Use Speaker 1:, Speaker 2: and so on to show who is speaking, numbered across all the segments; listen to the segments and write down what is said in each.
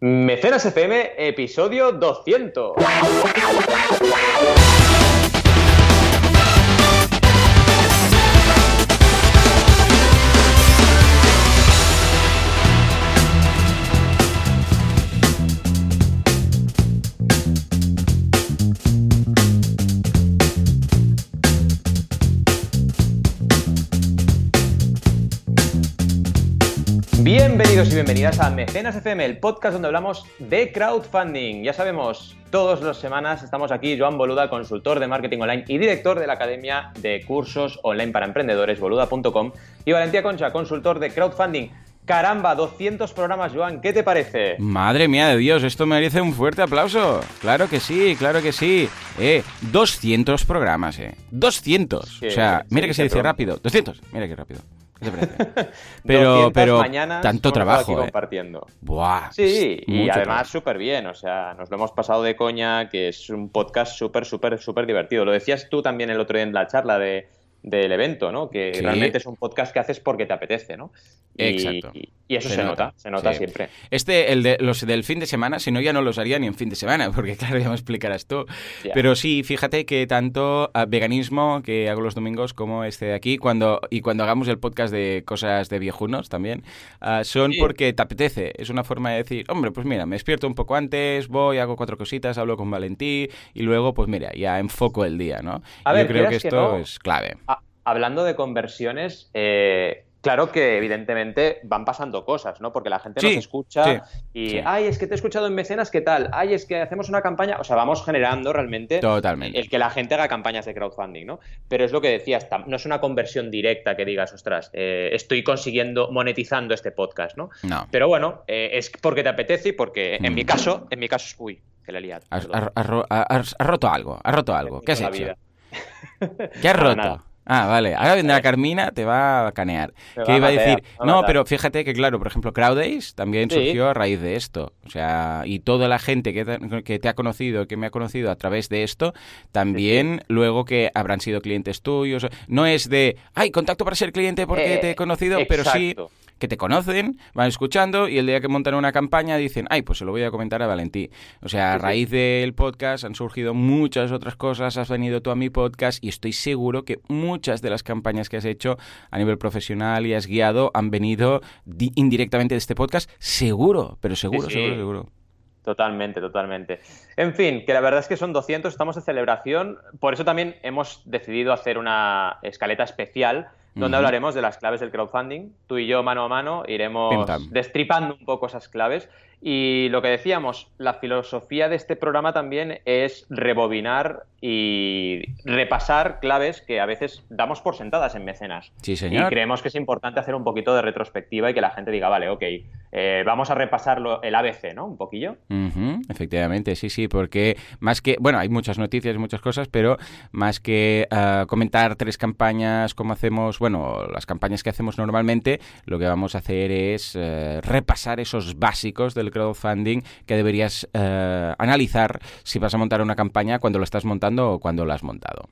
Speaker 1: Mecenas FM, episodio 200. Bienvenidas a Mecenas FM, el podcast donde hablamos de crowdfunding. Ya sabemos, todas las semanas estamos aquí, Joan Boluda, consultor de marketing online y director de la Academia de Cursos Online para Emprendedores, boluda.com, y Valentía Concha, consultor de crowdfunding. Caramba, 200 programas, Joan, ¿qué te parece?
Speaker 2: Madre mía de Dios, esto merece un fuerte aplauso. Claro que sí, claro que sí. Eh, 200 programas, eh. 200. o sea, mira que se dice rápido. 200, mira qué rápido. ¿Qué te pero, pero tanto trabajo.
Speaker 1: Aquí eh. compartiendo.
Speaker 2: Buah,
Speaker 1: sí, y además súper bien. O sea, nos lo hemos pasado de coña, que es un podcast súper, súper, súper divertido. Lo decías tú también el otro día en la charla de del evento, ¿no? Que realmente es un podcast que haces porque te apetece, ¿no?
Speaker 2: Exacto.
Speaker 1: Y eso se, nota, se nota siempre.
Speaker 2: Este, el de los del fin de semana, si no ya no los haría ni en fin de semana, porque claro, ya me explicarás tú. Pero sí, fíjate que tanto a veganismo que hago los domingos como este de aquí, cuando y cuando hagamos el podcast de cosas de viejunos también, ah, son porque te apetece. Es una forma de decir, hombre, pues mira, me despierto un poco antes, voy, hago cuatro cositas, hablo con Valentí y luego, pues mira, ya enfoco el día, ¿no? Yo creo que esto es clave.
Speaker 1: Hablando de conversiones, eh, Claro que evidentemente van pasando cosas, ¿no? Porque la gente nos escucha y, ay, es que te he escuchado en mecenas, ¿qué tal? Ay, es que hacemos una campaña, o sea, vamos generando realmente
Speaker 2: Totalmente.
Speaker 1: el que la gente haga campañas de crowdfunding, ¿no? Pero es lo que decías, no es una conversión directa que digas, ostras, eh, estoy consiguiendo, monetizando este podcast, ¿no?
Speaker 2: No.
Speaker 1: Pero bueno, eh, es porque te apetece y porque en mi mm. caso, en mi caso, uy, que le he liado.
Speaker 2: Has, roto algo, has roto algo. ¿Qué has hecho? ¿Qué has roto? Ah, vale. Ahora vendrá Carmina, te va a canear. ¿Qué iba a decir? no, pero fíjate que, claro, por ejemplo, Crowdays también surgió a raíz de esto. O sea, y toda la gente que te, que te ha conocido, que me ha conocido a través de esto, también luego que habrán sido clientes tuyos. No es de, ay, contacto para ser cliente porque te he conocido, pero sí que te conocen, van escuchando y el día que montan una campaña dicen, ay, pues se lo voy a comentar a Valentí. O sea, a raíz del podcast han surgido muchas otras cosas, has venido tú a mi podcast y estoy seguro que muchas de las campañas que has hecho a nivel profesional y has guiado han venido indirectamente de este podcast, seguro, pero seguro, seguro, seguro.
Speaker 1: Totalmente, totalmente. En fin, que la verdad es que son 200, estamos de celebración, por eso también hemos decidido hacer una escaleta especial donde hablaremos de las claves del crowdfunding. Tú y yo, mano a mano, iremos destripando un poco esas claves y lo que decíamos, la filosofía de este programa también es rebobinar y repasar claves que a veces damos por sentadas en mecenas.
Speaker 2: Sí, señor.
Speaker 1: Y creemos que es importante hacer un poquito de retrospectiva y que la gente diga, vale, ok, eh, vamos a repasarlo el ABC, ¿no? Un poquillo.
Speaker 2: Efectivamente, sí, sí, porque más que, bueno, hay muchas noticias, y muchas cosas, pero más que ah, comentar tres campañas como hacemos, bueno, las campañas que hacemos normalmente, lo que vamos a hacer es eh, repasar esos básicos del crowdfunding que deberías eh, analizar si vas a montar una campaña cuando lo estás montando o cuando lo has montado.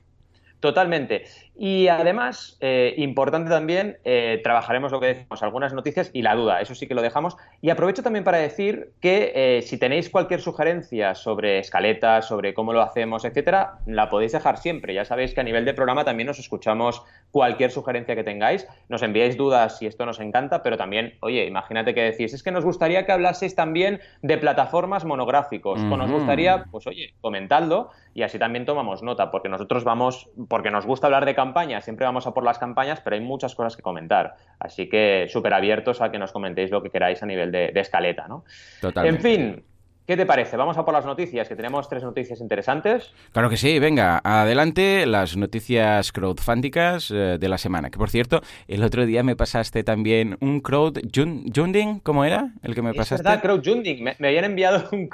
Speaker 1: Totalmente. Y además, eh, importante también, eh, trabajaremos lo que decimos, algunas noticias y la duda, eso sí que lo dejamos. Y aprovecho también para decir que eh, si tenéis cualquier sugerencia sobre escaletas, sobre cómo lo hacemos, etcétera, la podéis dejar siempre. Ya sabéis que a nivel de programa también nos escuchamos cualquier sugerencia que tengáis, nos enviáis dudas y esto nos encanta, pero también, oye, imagínate que decís, es que nos gustaría que hablaseis también de plataformas monográficos, o nos gustaría, pues oye, comentadlo y así también tomamos nota, porque nosotros vamos, porque nos gusta hablar de campañas, siempre vamos a por las campañas, pero hay muchas cosas que comentar. Así que súper abiertos a que nos comentéis lo que queráis a nivel de, de escaleta, ¿no?
Speaker 2: Totalmente.
Speaker 1: En fin, ¿Qué te parece? Vamos a por las noticias, que tenemos tres noticias interesantes.
Speaker 2: Claro que sí, venga, adelante las noticias crowdfundicas eh, de la semana. Que por cierto, el otro día me pasaste también un crowdfunding, ¿cómo era? El que me pasaste.
Speaker 1: Es verdad, crowdfunding. Me, habían enviado un,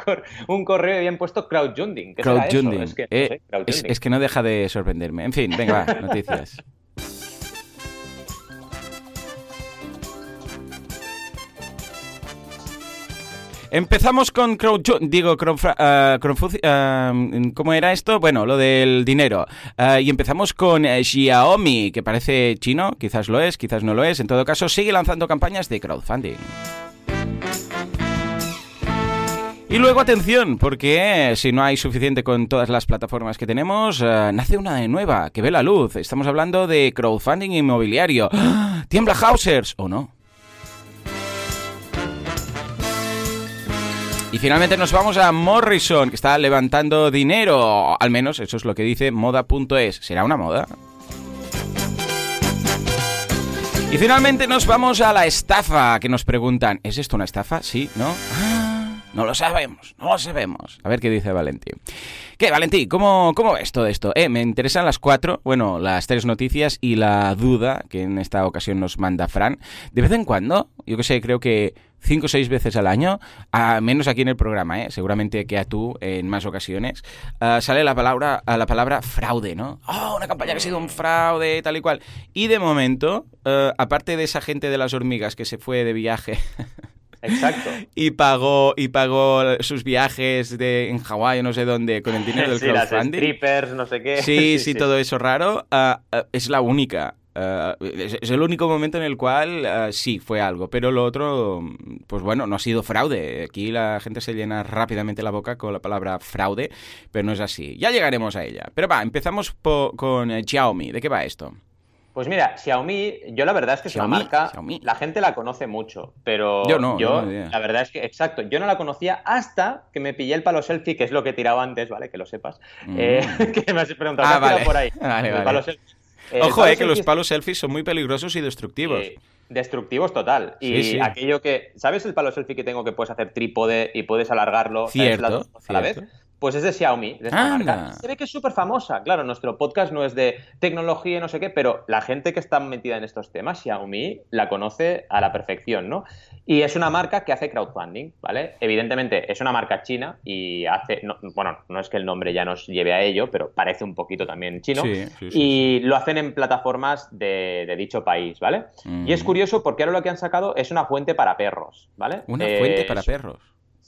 Speaker 1: un, correo y habían puesto crowdfunding. ¿Qué crowdfunding. Es, que,
Speaker 2: eh, es que no deja de sorprenderme. En fin, venga, va, noticias. Empezamos con crowd, digo, crowd, uh, ¿cómo era esto? Bueno, lo del dinero. Uh, y empezamos con eh, Xiaomi, que parece chino, quizás lo es, quizás no lo es. En todo caso, sigue lanzando campañas de crowdfunding. Y luego atención, porque si no hay suficiente con todas las plataformas que tenemos, eh, nace una nueva que ve la luz. Estamos hablando de crowdfunding inmobiliario. ¡Ah! ¿Tiembla Hausers o no? Y finalmente nos vamos a Morrison, que está levantando dinero. Al menos eso es lo que dice moda.es. ¿Será una moda? Y finalmente nos vamos a la estafa, que nos preguntan, ¿es esto una estafa? Sí, ¿no? No lo sabemos, no lo sabemos. A ver qué dice Valentín. ¿Qué, Valentín? ¿Cómo, cómo ves todo esto? Eh, me interesan las cuatro, bueno, las tres noticias y la duda que en esta ocasión nos manda Fran. De vez en cuando, yo que sé, creo que cinco o seis veces al año, a menos aquí en el programa, ¿eh? seguramente que a tú en más ocasiones, ah, sale la palabra, la palabra fraude, ¿no? Oh, una campaña que ha sido un fraude, tal y cual. Y de momento, eh, aparte de esa gente de las hormigas que se fue de viaje
Speaker 1: Exacto.
Speaker 2: y pagó y pagó sus viajes de en Hawái o no sé dónde con el dinero del
Speaker 1: sí,
Speaker 2: crowdfunding.
Speaker 1: Las strippers, no sé qué.
Speaker 2: Sí, sí, todo eso raro. Ah, ah, es la única. Ah, es, el único momento en el cual sí fue algo, pero lo otro, pues bueno, no ha sido fraude. Aquí la gente se llena rápidamente la boca con la palabra fraude, pero no es así. Ya llegaremos a ella. Pero va, empezamos con eh, Xiaomi. ¿De qué va esto?
Speaker 1: Pues mira, Xiaomi, yo la verdad es que es una marca, la gente la conoce mucho, pero
Speaker 2: yo no,
Speaker 1: yo, la verdad es que, exacto, yo no la conocía hasta que me pillé el palo selfie, que es lo que he tirado antes, ¿vale? Que lo sepas. Mm. Eh, que me has preguntado,
Speaker 2: ah,
Speaker 1: vale. por ahí?
Speaker 2: Ojo, eh, que los palos selfies son muy peligrosos y destructivos.
Speaker 1: destructivos total. Y aquello que, ¿sabes el palo selfie que tengo que puedes hacer trípode y puedes alargarlo
Speaker 2: cierto,
Speaker 1: a la vez? Pues es de Xiaomi, de esta marca. Se ve que es súper famosa. Claro, nuestro podcast no es de tecnología y no sé qué, pero la gente que está metida en estos temas, Xiaomi, la conoce a la perfección, ¿no? Y es una marca que hace crowdfunding, ¿vale? Evidentemente es una marca china y hace, bueno, no es que el nombre ya nos lleve a ello, pero parece un poquito también chino. y lo hacen en plataformas de, dicho país, ¿vale? Y es curioso porque ahora lo que han sacado es una fuente para perros, ¿vale?
Speaker 2: Una fuente para perros.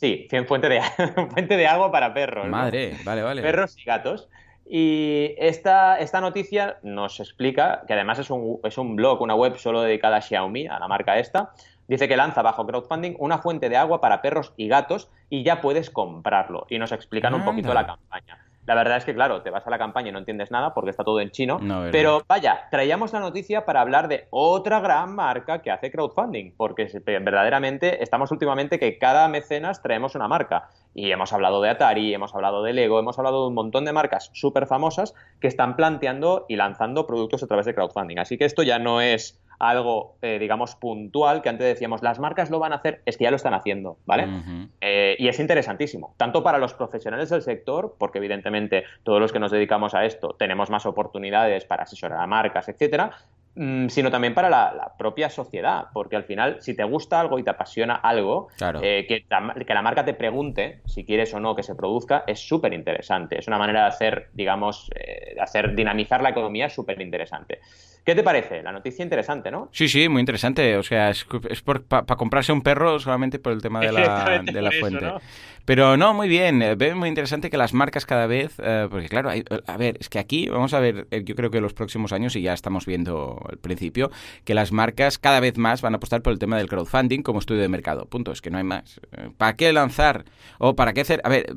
Speaker 1: Sí, fuente de, fuente de agua para perros.
Speaker 2: Madre, vale, vale.
Speaker 1: Perros y gatos. Y esta, esta noticia nos explica, que además es un, es un blog, una web solo dedicada a Xiaomi, a la marca esta, dice que lanza bajo crowdfunding una fuente de agua para perros y gatos y ya puedes comprarlo. Y nos explican un poquito la campaña. La verdad es que, claro, te vas a la campaña y no entiendes nada porque está todo en chino. pero vaya, traíamos la noticia para hablar de otra gran marca que hace crowdfunding, porque verdaderamente estamos últimamente que cada mecenas traemos una marca. Y hemos hablado de Atari, hemos hablado de Lego, hemos hablado de un montón de marcas súper famosas que están planteando y lanzando productos a través de crowdfunding. Así que esto ya no es algo, eh, digamos, puntual, que antes decíamos, las marcas lo van a hacer, es que ya lo están haciendo, ¿vale? Eh, y es interesantísimo, tanto para los profesionales del sector, porque evidentemente todos los que nos dedicamos a esto tenemos más oportunidades para asesorar a marcas, etcétera, sino también para la, propia sociedad, porque al final, si te gusta algo y te apasiona algo, eh, que, que, la marca te pregunte si quieres o no que se produzca, es súper interesante. Es una manera de hacer, digamos, de hacer dinamizar la economía súper interesante. ¿Qué te parece? La noticia interesante, ¿no?
Speaker 2: Sí, sí, muy interesante. O sea, es, para comprarse un perro solamente por el tema de la, de la fuente. Pero no, muy bien. Eh, Veo muy interesante que las marcas cada vez, eh, porque claro, a ver, es que aquí vamos a ver, eh, yo creo que los próximos años, y ya estamos viendo al principio, que las marcas cada vez más van a apostar por el tema del crowdfunding como estudio de mercado. Punto, es que no hay más. ¿Para qué lanzar? ¿O para qué hacer? A ver,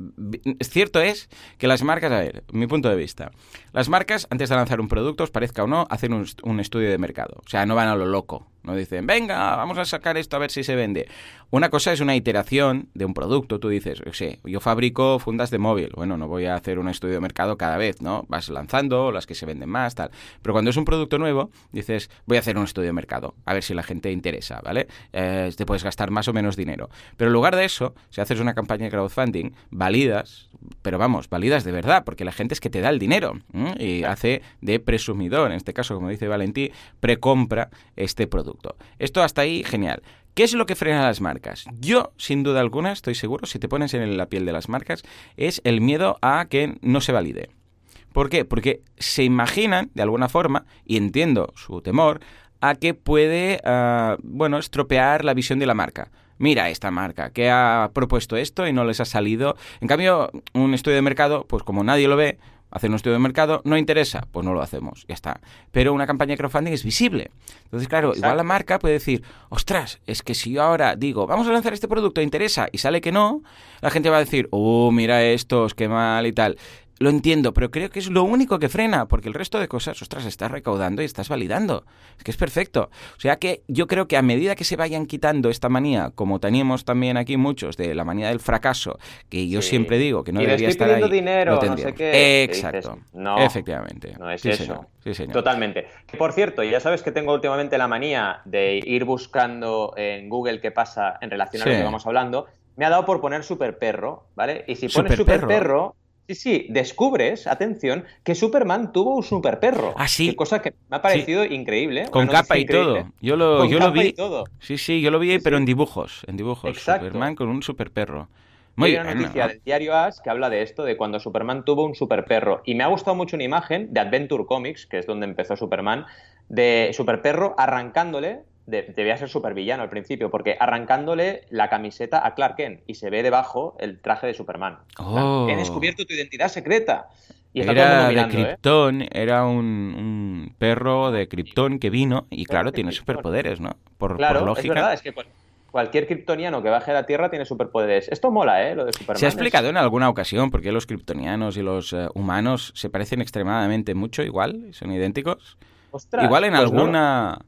Speaker 2: es cierto es que las marcas, a ver, mi punto de vista, las marcas antes de lanzar un producto, os parezca o no, hacen un, un estudio de mercado. O sea, no van a lo loco. No dicen, venga, vamos a sacar esto a ver si se vende. Una cosa es una iteración de un producto. Tú dices, sé, yo fabrico fundas de móvil. Bueno, no voy a hacer un estudio de mercado cada vez, ¿no? Vas lanzando las que se venden más, tal. Pero cuando es un producto nuevo, dices, voy a hacer un estudio de mercado, a ver si la gente interesa, ¿vale? Eh, te puedes gastar más o menos dinero. Pero en lugar de eso, si haces una campaña de crowdfunding, validas, pero vamos, validas de verdad, porque la gente es que te da el dinero y hace de presumidor, en este caso, como dice Valentí, precompra este producto. Esto hasta ahí, genial. ¿Qué es lo que frena a las marcas? Yo, sin duda alguna, estoy seguro, si te pones en la piel de las marcas, es el miedo a que no se valide. ¿Por qué? Porque se imaginan, de alguna forma, y entiendo su temor, a que puede, ah, bueno, estropear la visión de la marca mira esta marca que ha propuesto esto y no les ha salido. En cambio, un estudio de mercado, pues como nadie lo ve, hacer un estudio de mercado, no interesa, pues no lo hacemos, ya está. Pero una campaña de crowdfunding es visible. Entonces, claro, igual la marca puede decir, ostras, es que si yo ahora digo, vamos a lanzar este producto, interesa, y sale que no, la gente va a decir, oh, mira estos, qué mal y tal. Lo entiendo, pero creo que es lo único que frena, porque el resto de cosas, ostras, estás recaudando y estás validando. Es que es perfecto. O sea que yo creo que a medida que se vayan quitando esta manía, como teníamos también aquí muchos, de la manía del fracaso, que yo siempre digo que no debería estar ahí.
Speaker 1: dinero, no sé qué.
Speaker 2: Exacto. no, efectivamente.
Speaker 1: No es eso. Sí, señor. Totalmente. por cierto, ya sabes que tengo últimamente la manía de ir buscando en Google qué pasa en relación a lo que vamos hablando. Me ha dado por poner super perro, ¿vale? Y si pones super perro Sí, sí, descubres, atención, que Superman tuvo un super perro.
Speaker 2: Ah, sí.
Speaker 1: cosa que me ha parecido increíble.
Speaker 2: Con capa y todo. Yo lo, yo lo vi. Sí, sí, yo lo vi, pero en dibujos. En dibujos. Superman con un super perro.
Speaker 1: Muy Hay una noticia del diario As que habla de esto, de cuando Superman tuvo un super perro. Y me ha gustado mucho una imagen de Adventure Comics, que es donde empezó Superman, de super perro arrancándole debía ser supervillano al principio, porque arrancándole la camiseta a Clark Kent y se ve debajo el traje de Superman.
Speaker 2: Oh.
Speaker 1: He descubierto tu identidad secreta.
Speaker 2: Y era de ¿eh? Krypton, era un, perro de Krypton que vino y claro, tiene superpoderes, ¿no? Por,
Speaker 1: claro,
Speaker 2: lógica.
Speaker 1: Es verdad, es que cualquier kryptoniano que baje a la Tierra tiene superpoderes. Esto mola, ¿eh? Lo de Superman.
Speaker 2: Se ha explicado en alguna ocasión por qué los kryptonianos y los eh, humanos se parecen extremadamente mucho igual, son idénticos. igual en pues alguna...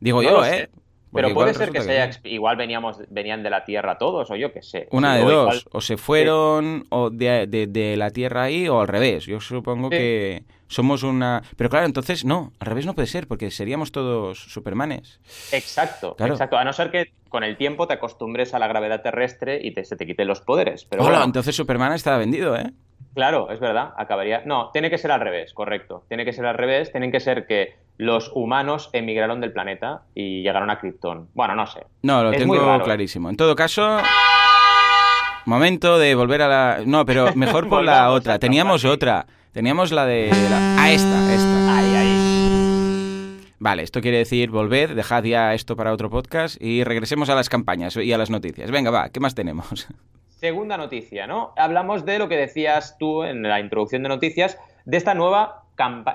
Speaker 2: Digo yo, ¿eh?
Speaker 1: Pero puede ser que, sea, igual veníamos, venían de la Tierra todos, o yo qué sé.
Speaker 2: Una de dos, o se fueron o de, la Tierra ahí, o al revés. Yo supongo que somos una... Pero claro, entonces no, al revés no puede ser, porque seríamos todos supermanes.
Speaker 1: Exacto, exacto. A no ser que con el tiempo te acostumbres a la gravedad terrestre y te, se te quiten los poderes. Pero
Speaker 2: Hola, entonces Superman está vendido, ¿eh?
Speaker 1: Claro, es verdad, acabaría. No, tiene que ser al revés, correcto. Tiene que ser al revés, tienen que ser que los humanos emigraron del planeta y llegaron a Krypton. Bueno, no sé.
Speaker 2: No, lo tengo clarísimo. En todo caso, momento de volver a la. No, pero mejor por la otra. Teníamos otra. Teníamos la de. La... Ah, esta, esta.
Speaker 1: Ahí, ahí.
Speaker 2: Vale, esto quiere decir volver, dejad ya esto para otro podcast y regresemos a las campañas y a las noticias. Venga, va, ¿qué más tenemos?
Speaker 1: Segunda noticia, ¿no? Hablamos de lo que decías tú en la introducción de noticias, de esta nueva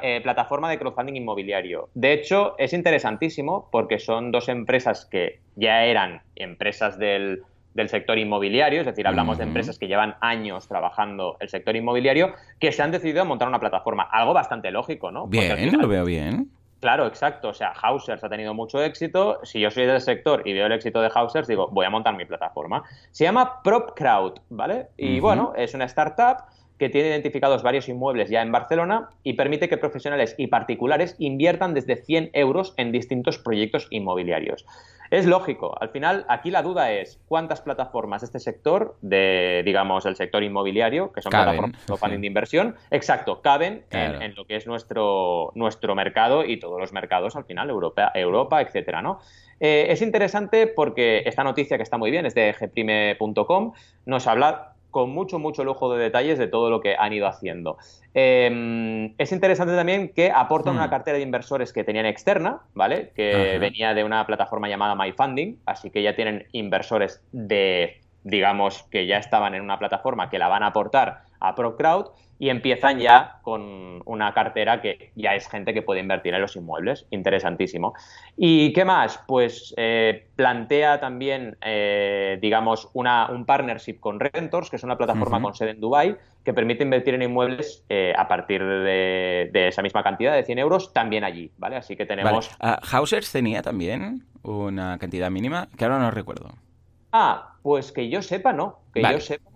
Speaker 1: eh, plataforma de crowdfunding inmobiliario. De hecho, es interesantísimo porque son dos empresas que ya eran empresas del, sector inmobiliario, es decir, hablamos de empresas que llevan años trabajando el sector inmobiliario, que se han decidido a montar una plataforma. Algo bastante lógico, ¿no?
Speaker 2: Bien, lo veo bien.
Speaker 1: Claro, exacto. O sea, Hausers ha tenido mucho éxito. Si yo soy del sector y veo el éxito de Hausers, digo, voy a montar mi plataforma. Se llama PropCrowd, ¿vale? Y bueno, es una startup que tiene identificados varios inmuebles ya en Barcelona y permite que profesionales y particulares inviertan desde 100 euros en distintos proyectos inmobiliarios. Es lógico, al final aquí la duda es cuántas plataformas de este sector, de digamos el sector inmobiliario, que son plataformas de inversión, exacto, caben en, lo que es nuestro, nuestro mercado y todos los mercados al final, Europa, Europa etcétera, ¿no? Eh, es interesante porque esta noticia que está muy bien es de gprime.com, nos habla con mucho, mucho lujo de detalles de todo lo que han ido haciendo. Em, es interesante también que aportan una hmm. cartera de inversores que tenían externa, ¿vale? Que venía de una plataforma llamada MyFunding, así que ya tienen inversores de, digamos, que ya estaban en una plataforma que la van a aportar a ProCrowd y empiezan ya con una cartera que ya es gente que puede invertir en los inmuebles. Interesantísimo. ¿Y qué más? Pues eh, plantea también, eh, digamos, una, un partnership con Rentors, que es una plataforma con sede en Dubai que permite invertir en inmuebles eh, a partir de, esa misma cantidad de 100 euros también allí, ¿vale? Así que tenemos...
Speaker 2: Ah, Hausers tenía también una cantidad mínima, que ahora no recuerdo.
Speaker 1: Ah, pues que yo sepa, no. Que yo sepa.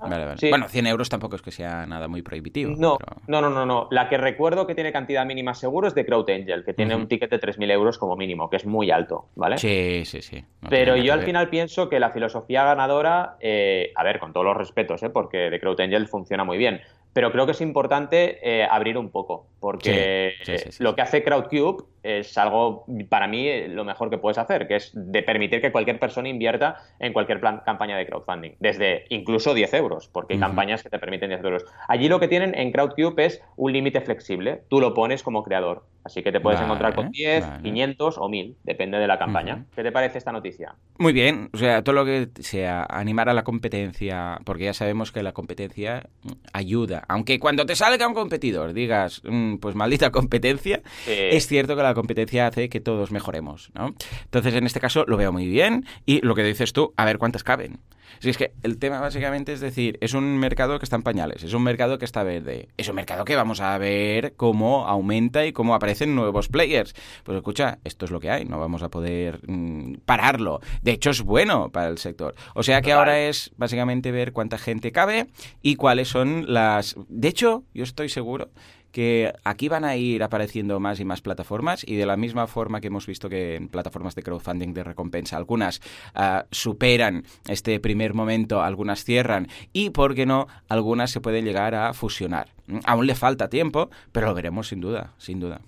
Speaker 2: Bueno, 100 euros tampoco es que sea nada muy prohibitivo.
Speaker 1: No, no, no, no, no. La que recuerdo que tiene cantidad mínima seguro es de Crowd Angel, que tiene un ticket de 3.000 euros como mínimo, que es muy alto, ¿vale?
Speaker 2: Sí, sí, sí.
Speaker 1: Pero yo al final pienso que la filosofía ganadora, eh, a ver, con todos los respetos, ¿eh? porque de Crowd Angel funciona muy bien, pero creo que es importante eh, abrir un poco, porque lo que hace CrowdCube es algo, para mí, lo mejor que puedes hacer, que es de permitir que cualquier persona invierta en cualquier plan, campaña campaña de crowdfunding, desde incluso 10 euros, porque hay campañas que te permiten 10 euros. Allí lo que tienen en Crowdcube es un límite flexible, tú lo pones como creador, así que te puedes encontrar con 10, 500 o 1000, depende de la campaña. ¿Qué te parece esta noticia?
Speaker 2: Muy bien, o sea, todo lo que sea animar a la competencia, porque ya sabemos que la competencia ayuda, aunque cuando te salga un competidor digas, mm, pues maldita competencia, es cierto que la competencia hace que todos mejoremos, ¿no? Entonces, en este caso lo veo muy bien y lo que dices tú, a ver cuántas caben. Si es que el tema básicamente es decir, es un mercado que está en pañales, es un mercado que está verde, es un mercado que vamos a ver cómo aumenta y cómo aparecen nuevos players. Pues escucha, esto es lo que hay, no vamos a poder mm, pararlo. De hecho, es bueno para el sector. O sea que ahora es básicamente ver cuánta gente cabe y cuáles son las... De hecho, yo estoy seguro que aquí van a ir apareciendo más y más plataformas y de la misma forma que hemos visto que en plataformas de crowdfunding de recompensa algunas ah, superan este primer momento, algunas cierran y, ¿por qué no?, algunas se pueden llegar a fusionar. Aún le falta tiempo, pero lo veremos sin duda, sin duda.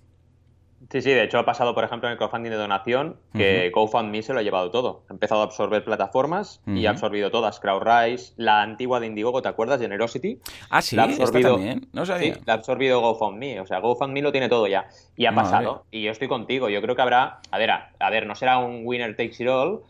Speaker 1: Sí, sí, de hecho ha pasado, por ejemplo, en el crowdfunding de donación, que GoFundMe se lo ha llevado todo. Ha empezado a absorber plataformas y ha absorbido todas. CrowdRise, la antigua de Indiegogo, ¿te acuerdas? Generosity.
Speaker 2: Ah, sí, la ha absorbido, también. No sabía.
Speaker 1: Sí, la ha absorbido GoFundMe. O sea, GoFundMe lo tiene todo ya. Y ha pasado. Y yo estoy contigo. Yo creo que habrá... A ver, a, ver, no será un winner takes it all,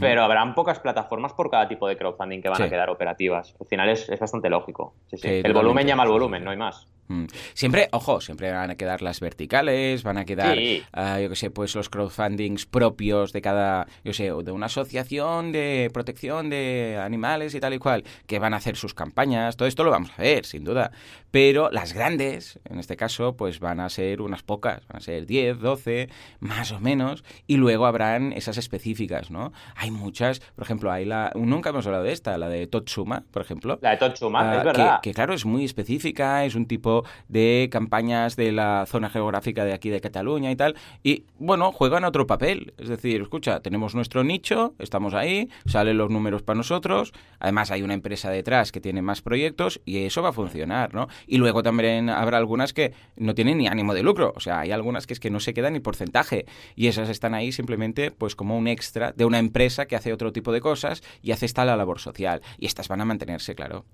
Speaker 1: pero habrán pocas plataformas por cada tipo de crowdfunding que van a quedar operativas. Al final es, bastante lógico. el volumen llama al volumen, no hay más.
Speaker 2: Mm. Siempre, ojo, siempre van a quedar las verticales, van a quedar, ah, yo qué sé, pues los crowdfundings propios de cada, yo sé, de una asociación de protección de animales y tal y cual, que van a hacer sus campañas, todo esto lo vamos a ver, sin duda. Pero las grandes, en este caso, pues van a ser unas pocas, van a ser 10, 12, más o menos, y luego habrán esas específicas, ¿no? Hay muchas, por ejemplo, hay la, nunca hemos hablado de esta, la de Totsuma, por ejemplo.
Speaker 1: La de Totsuma, es ah, verdad.
Speaker 2: que claro, es muy específica, es un tipo de campañas de la zona geográfica de aquí de Cataluña y tal. Y bueno, juegan otro papel. Es decir, escucha, tenemos nuestro nicho, estamos ahí, salen los números para nosotros. Además, hay una empresa detrás que tiene más proyectos y eso va a funcionar, ¿no? Y luego también habrá algunas que no tienen ni ánimo de lucro. O sea, hay algunas que es que no se quedan ni porcentaje. Y esas están ahí simplemente pues como un extra de una empresa que hace otro tipo de cosas y hace esta la labor social. Y estas van a mantenerse, claro.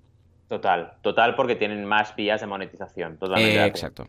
Speaker 1: Total, total porque tienen más vías de monetización. Totalmente.
Speaker 2: Eh, exacto.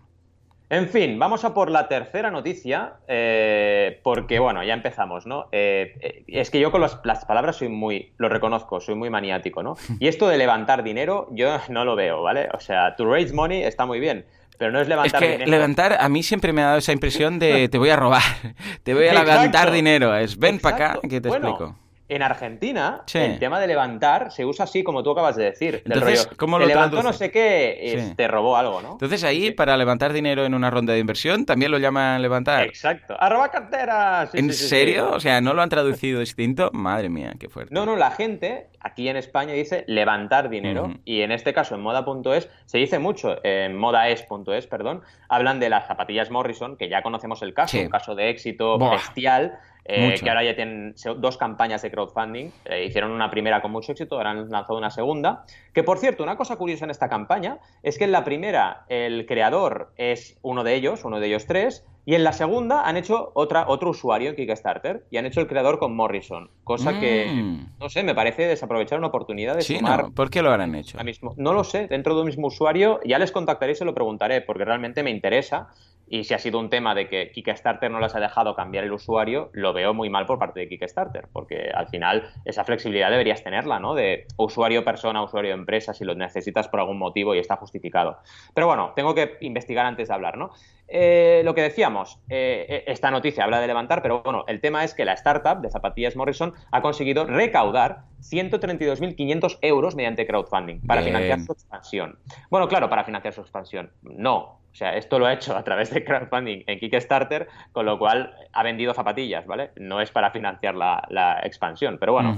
Speaker 1: En fin, vamos a por la tercera noticia, eh, porque bueno, ya empezamos, ¿no? Eh, es que yo con las, palabras soy muy, lo reconozco, soy muy maniático, ¿no? Y esto de levantar dinero, yo no lo veo, ¿vale? O sea, to raise money está muy bien, pero no es levantar
Speaker 2: es que Levantar, a mí siempre me ha dado esa impresión de te voy a robar, te voy a levantar dinero. Es ven para acá que te explico.
Speaker 1: En Argentina, el tema de levantar se usa así, como tú acabas de decir.
Speaker 2: Entonces, ¿cómo lo
Speaker 1: levantó no sé qué, te robó algo, ¿no?
Speaker 2: Entonces ahí, para levantar dinero en una ronda de inversión, también lo llaman levantar.
Speaker 1: Exacto. ¡Arroba carteras!
Speaker 2: ¿En serio? O sea, ¿no lo han traducido distinto? Madre mía, qué fuerte.
Speaker 1: No, no, la gente aquí en España dice levantar dinero. Y en este caso, en moda.es, se dice mucho, en modaes.es, perdón, hablan de las zapatillas Morrison, que ya conocemos el caso, un caso de éxito bestial eh, que ahora ya tienen dos campañas de crowdfunding. Eh, hicieron una primera con mucho éxito, ahora han lanzado una segunda. Que por cierto, una cosa curiosa en esta campaña es que en la primera el creador es uno de ellos, uno de ellos tres, y en la segunda han hecho otra, otro usuario en Kickstarter y han hecho el creador con Morrison. Cosa que, mm. no sé, me parece desaprovechar una oportunidad de
Speaker 2: sí, No. ¿Por qué lo habrán hecho?
Speaker 1: Mismo. No lo sé, dentro de un mismo usuario ya les contactaré y se lo preguntaré porque realmente me interesa y si ha sido un tema de que Kickstarter no les ha dejado cambiar el usuario, lo veo muy mal por parte de Kickstarter, porque al final esa flexibilidad deberías tenerla, ¿no? De usuario persona, usuario empresa, si lo necesitas por algún motivo y está justificado. Pero bueno, tengo que investigar antes de hablar, ¿no? Eh, lo que decíamos, eh, esta noticia habla de levantar, pero bueno, el tema es que la startup de zapatillas Morrison ha conseguido recaudar 132.500 euros mediante crowdfunding para financiar su expansión. Bueno, claro, para financiar su expansión. No, o sea, esto lo ha hecho a través de crowdfunding en Kickstarter, con lo cual ha vendido zapatillas, ¿vale? No es para financiar la, expansión, pero bueno.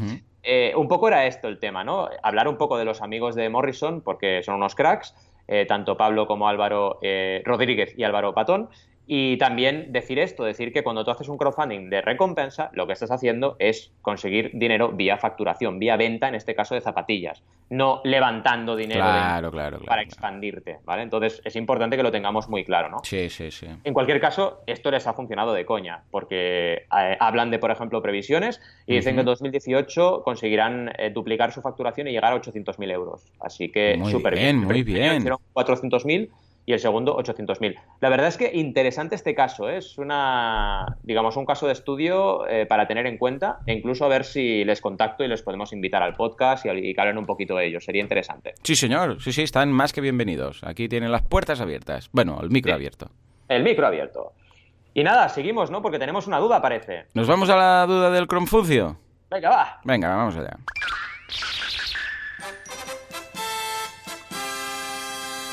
Speaker 1: Eh, un poco era esto el tema, ¿no? Hablar un poco de los amigos de Morrison, porque son unos cracks, eh, tanto Pablo como Álvaro eh, Rodríguez y Álvaro Patón, Y también decir esto, decir que cuando tú haces un crowdfunding de recompensa, lo que estás haciendo es conseguir dinero vía facturación, vía venta, en este caso de zapatillas, no levantando dinero para expandirte, ¿vale? Entonces es importante que lo tengamos muy claro, ¿no?
Speaker 2: Sí, sí, sí.
Speaker 1: En cualquier caso, esto les ha funcionado de coña, porque eh, hablan de, por ejemplo, previsiones y dicen que en 2018 conseguirán eh, duplicar su facturación y llegar a 800.000 euros. Así que súper bien.
Speaker 2: Muy bien, muy bien.
Speaker 1: 400.000 y el segundo 800.000. La verdad es que interesante este caso, ¿eh? es una, digamos, un caso de estudio eh, para tener en cuenta e incluso a ver si les contacto y les podemos invitar al podcast y, y que hablen un poquito de ellos, sería interesante.
Speaker 2: Sí, señor, sí, sí, están más que bienvenidos. Aquí tienen las puertas abiertas, bueno, el micro abierto.
Speaker 1: El micro abierto. Y nada, seguimos, ¿no? Porque tenemos una duda, parece.
Speaker 2: ¿Nos vamos a la duda del Confucio?
Speaker 1: Venga, va.
Speaker 2: Venga, vamos allá.